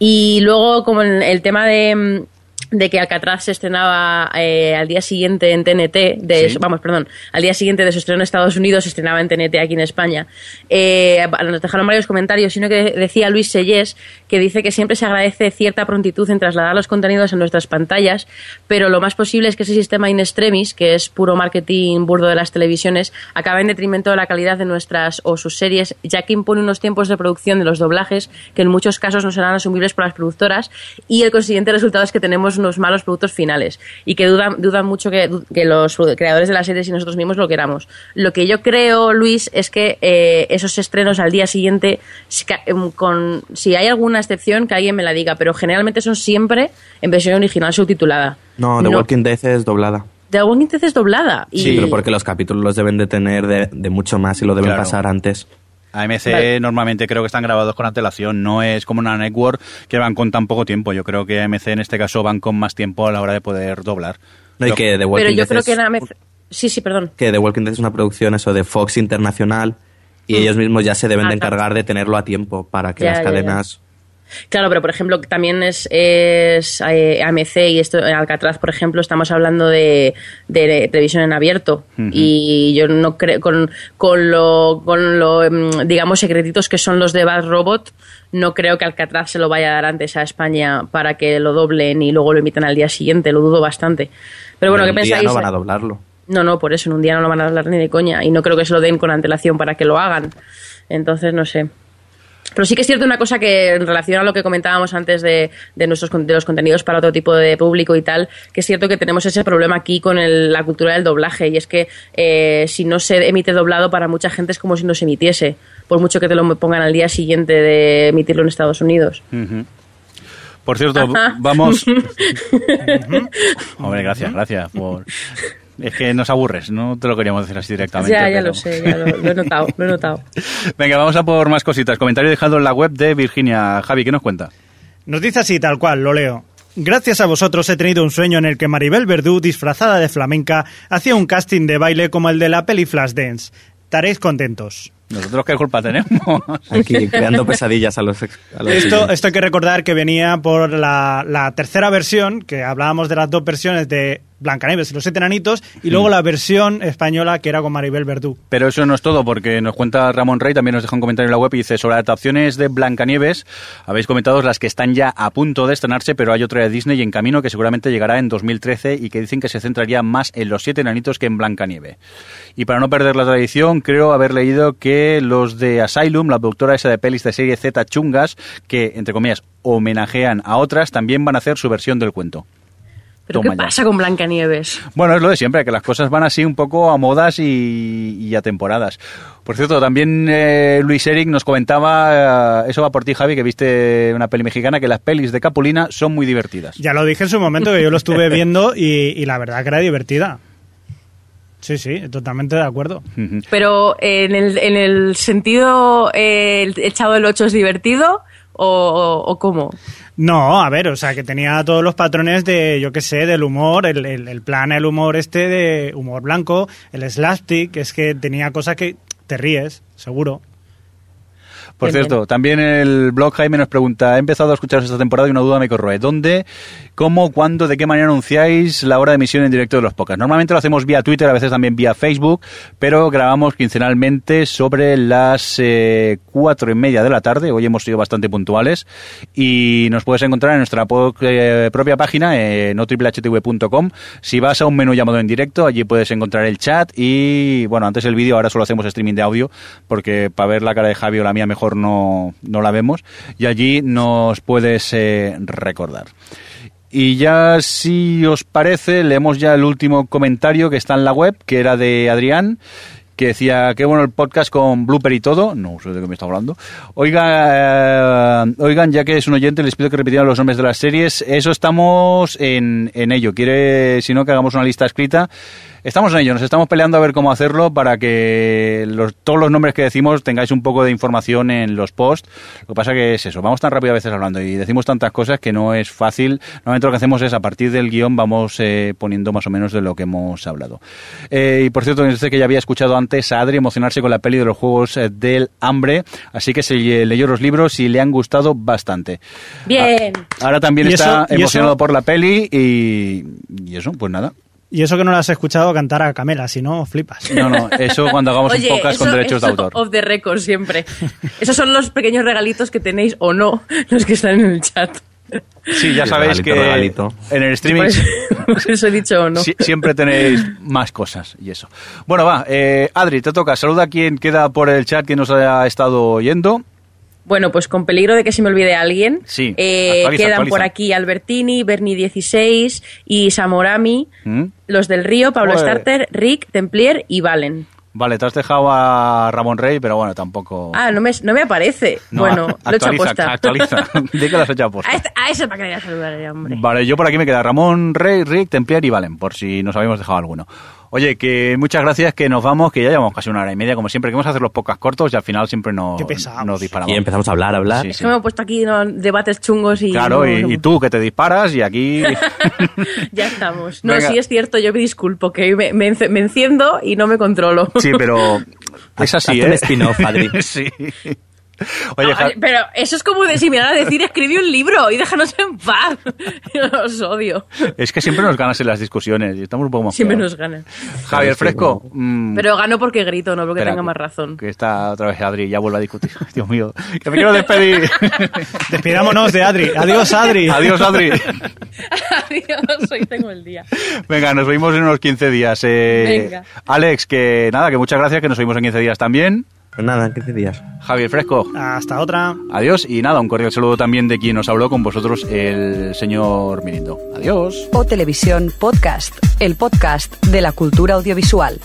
Y luego, como en el tema de, mm, de que Alcatraz se estrenaba eh, al día siguiente en TNT, de, Sí. vamos, perdón, al día siguiente de su estreno en Estados Unidos se estrenaba en TNT aquí en España. Eh, nos dejaron varios comentarios, sino que decía Luis Sellés que dice que siempre se agradece cierta prontitud en trasladar los contenidos a nuestras pantallas, pero lo más posible es que ese sistema in extremis, que es puro marketing burdo de las televisiones, acabe en detrimento de la calidad de nuestras o sus series, ya que impone unos tiempos de producción de los doblajes que en muchos casos no serán asumibles por las productoras y el consiguiente resultado es que tenemos unos malos productos finales y que dudan, dudan mucho que, que los creadores de las series y nosotros mismos lo queramos. Lo que yo creo, Luis, es que eh, esos estrenos al día siguiente, si, em, con, si hay alguna excepción, que alguien me la diga, pero generalmente son siempre en versión original subtitulada. No, The Walking Dead es doblada. The Walking Dead es doblada. Y, Sí, pero porque los capítulos los deben de tener de, de mucho más y lo deben Claro. pasar antes. AMC Vale. normalmente creo que están grabados con antelación, no es como una network que van con tan poco tiempo. Yo creo que AMC en este caso van con más tiempo a la hora de poder doblar. No, y que The Walking pero yo Dead creo es, que en AMC Sí, sí, perdón. que The Walking Dead es una producción eso de Fox Internacional y ellos mismos ya se deben Ah, de claro. encargar de tenerlo a tiempo para que Ya, las ya, ya. Claro, pero por ejemplo, también es, es eh, AMC y esto, Alcatraz, por ejemplo, estamos hablando de, de televisión en abierto. Y yo no creo, con, con lo, con lo, mm, digamos, secretitos que son los de Bad Robot, no creo que Alcatraz se lo vaya a dar antes a España para que lo doblen y luego lo emitan al día siguiente. Lo dudo bastante. Pero bueno, en ¿qué un día pensáis? no van a doblarlo. No, no, por eso en un día no lo van a hablar ni de coña. Y no creo que se lo den con antelación para que lo hagan. Entonces, no sé. Pero sí que es cierto una cosa que en relación a lo que comentábamos antes de, de nuestros de los contenidos para otro tipo de público y tal, que es cierto que tenemos ese problema aquí con el- la cultura del doblaje y es que eh, si no se emite doblado para mucha gente es como si no se emitiese, por mucho que te lo pongan al día siguiente de emitirlo en Estados Unidos. Por cierto, Ajá. vamos. Hombre, gracias, gracias. Por... Es que nos aburres, no te lo queríamos decir así directamente. ya, ya pero- lo sé, ya lo, lo he notado, lo he notado. Venga, vamos a por más cositas. Comentario dejado en la web de Virginia. Javi, ¿qué nos cuenta? Nos dice así, tal cual, lo leo. Gracias a vosotros he tenido un sueño en el que Maribel Verdú, disfrazada de flamenca, hacía un casting de baile como el de la peli Flashdance. Estaréis contentos. Nosotros qué culpa tenemos. Aquí creando pesadillas a los... ex- a los Esto, esto hay que recordar que venía por la, la tercera versión, que hablábamos de las dos versiones de Blancanieves y los siete enanitos, y Mm. luego la versión española que era con Maribel Verdú. Pero eso no es todo, porque nos cuenta Ramón Rey, también nos deja un comentario en la web y dice, sobre adaptaciones de Blancanieves, habéis comentado las que están ya a punto de estrenarse, pero hay otra de Disney en camino que seguramente llegará en 2013 y que dicen que se centraría más en los siete enanitos que en Blancanieve. Y para no perder la tradición, creo haber leído que los de Asylum, la productora esa de pelis de serie Z chungas, que, entre comillas, homenajean a otras, también van a hacer su versión del cuento. ¿Pero Toma qué ya. pasa con Blancanieves? Bueno, es lo de siempre, que las cosas van así un poco a modas y, y a temporadas. Por cierto, también eh, Luis Eric nos comentaba, eh, eso va por ti Javi, que viste una peli mexicana, que las pelis de Capulina son muy divertidas. Ya lo dije en su momento que yo lo estuve viendo y, y la verdad que era divertida. Sí, sí, totalmente de acuerdo. Pero en el, en el sentido, eh, el, el Chavo del 8 es divertido o, o- o cómo? No, a ver, o sea, que tenía todos los patrones de, yo qué sé, del humor, el, el, el plan, el humor este de humor blanco, el slapstick, es que tenía cosas que te ríes, seguro. Por Bien, cierto, también el blog Jaime nos pregunta, he empezado a escucharos esta temporada y una duda me corroe. ¿Dónde, cómo, cuándo, de qué manera anunciáis la hora de emisión en directo de los podcasts? Normalmente lo hacemos vía Twitter, a veces también vía Facebook, pero grabamos quincenalmente sobre las eh, cuatro y media de la tarde. Hoy hemos sido bastante puntuales y nos puedes encontrar en nuestra eh, propia página, eh, notriplehtv.com. Si vas a un menú llamado en directo, allí puedes encontrar el chat y, bueno, antes el vídeo, ahora solo hacemos streaming de audio, porque para ver la cara de Javi o la mía mejor no, no la vemos. Y allí nos puedes eh, recordar. Y ya, si os parece, leemos ya el último comentario que está en la web, que era de Adrián, que decía, qué bueno el podcast con blooper y todo. No sé de qué me está hablando. Oiga, eh, oigan, ya que es un oyente, les pido que repitieran los nombres de las series. Eso estamos en, en ello. Quiere, si no, que hagamos una lista escrita. Estamos en ello, nos estamos peleando a ver cómo hacerlo para que los- todos los nombres que decimos tengáis un poco de información en los posts. Lo que pasa que es eso, vamos tan rápido a veces hablando y decimos tantas cosas que no es fácil. Normalmente lo que hacemos es a partir del guion vamos eh, poniendo más o menos de lo que hemos hablado. Eh, y por cierto, sé que ya había escuchado antes a Adri emocionarse con la peli de los Juegos eh, del Hambre, así que se eh, leyó los libros y le han gustado bastante. Bien. Ahora también ¿Y está eso- emocionado eso? por la peli y, y eso, pues nada. Y eso que no lo has escuchado cantar a Camela, si no, flipas. No, no, eso cuando hagamos Oye, un podcast con eso- derechos de eso autor. Off the record siempre. Esos son los pequeños regalitos que tenéis o no los que están en el chat. Sí, ya sabéis regalito, que regalito. en el streaming eso, por eso he dicho o no. si- siempre tenéis más cosas y eso. Bueno, va, eh, Adri, te toca. Saluda a quien queda por el chat que nos haya estado oyendo. Bueno, pues con peligro de que se me olvide alguien, Sí, eh, actualiza, quedan actualiza. por aquí Albertini, Bernie 16 y Samorami, ¿Mm? los del Río, Pablo Joder. Starter, Rick, Templier y Valen. Vale, te has dejado a Ramón Rey, pero bueno, tampoco. Ah, no me, no me aparece. No, bueno, lo he hecho aposta. Actualiza, di que lo has hecho aposta. A, este- a ese para que le saludar hombre. Vale, yo por aquí me queda Ramón, Rey, Rick, Templier y Valen, por si nos habíamos dejado alguno. Oye, que muchas gracias, que nos vamos, que ya llevamos casi una hora y media, como siempre, que vamos a hacer los podcasts cortos y al final siempre nos, nos disparamos. Y empezamos a hablar, a hablar. Sí, Es sí. que me he puesto aquí ¿no? debates chungos y... Claro, no, y, no. y tú que te disparas y aquí... ya estamos. No, Venga. sí es cierto, yo me disculpo, que me, me enciendo y no me controlo. Sí, pero es así, ¿eh? un spin-off, Adri. sí. Oye, No, pero eso es como de si me van a decir escribí un libro y déjanos en paz. Yo los odio. es que siempre nos ganas en las discusiones y estamos un poco más Siempre nos ganan. Javier Fresco. mm, Pero gano porque grito, no porque espera, tenga más razón. Que está otra vez Adri, ya vuelve a discutir. Dios mío, que me quiero despedir. Despidámonos de Adri. Adiós, Adri. Adiós, Adri. Adiós, hoy tengo el día. Venga, nos vemos en unos 15 días. eh. Venga. Alex, que nada, que muchas gracias, que nos vemos en 15 días también. Pues nada, 15 días. Javier Fresco. Hasta otra. Adiós y nada, un cordial saludo también de quien nos habló con vosotros, el señor Mirindo. Adiós. O Televisión Podcast, el podcast de la cultura audiovisual.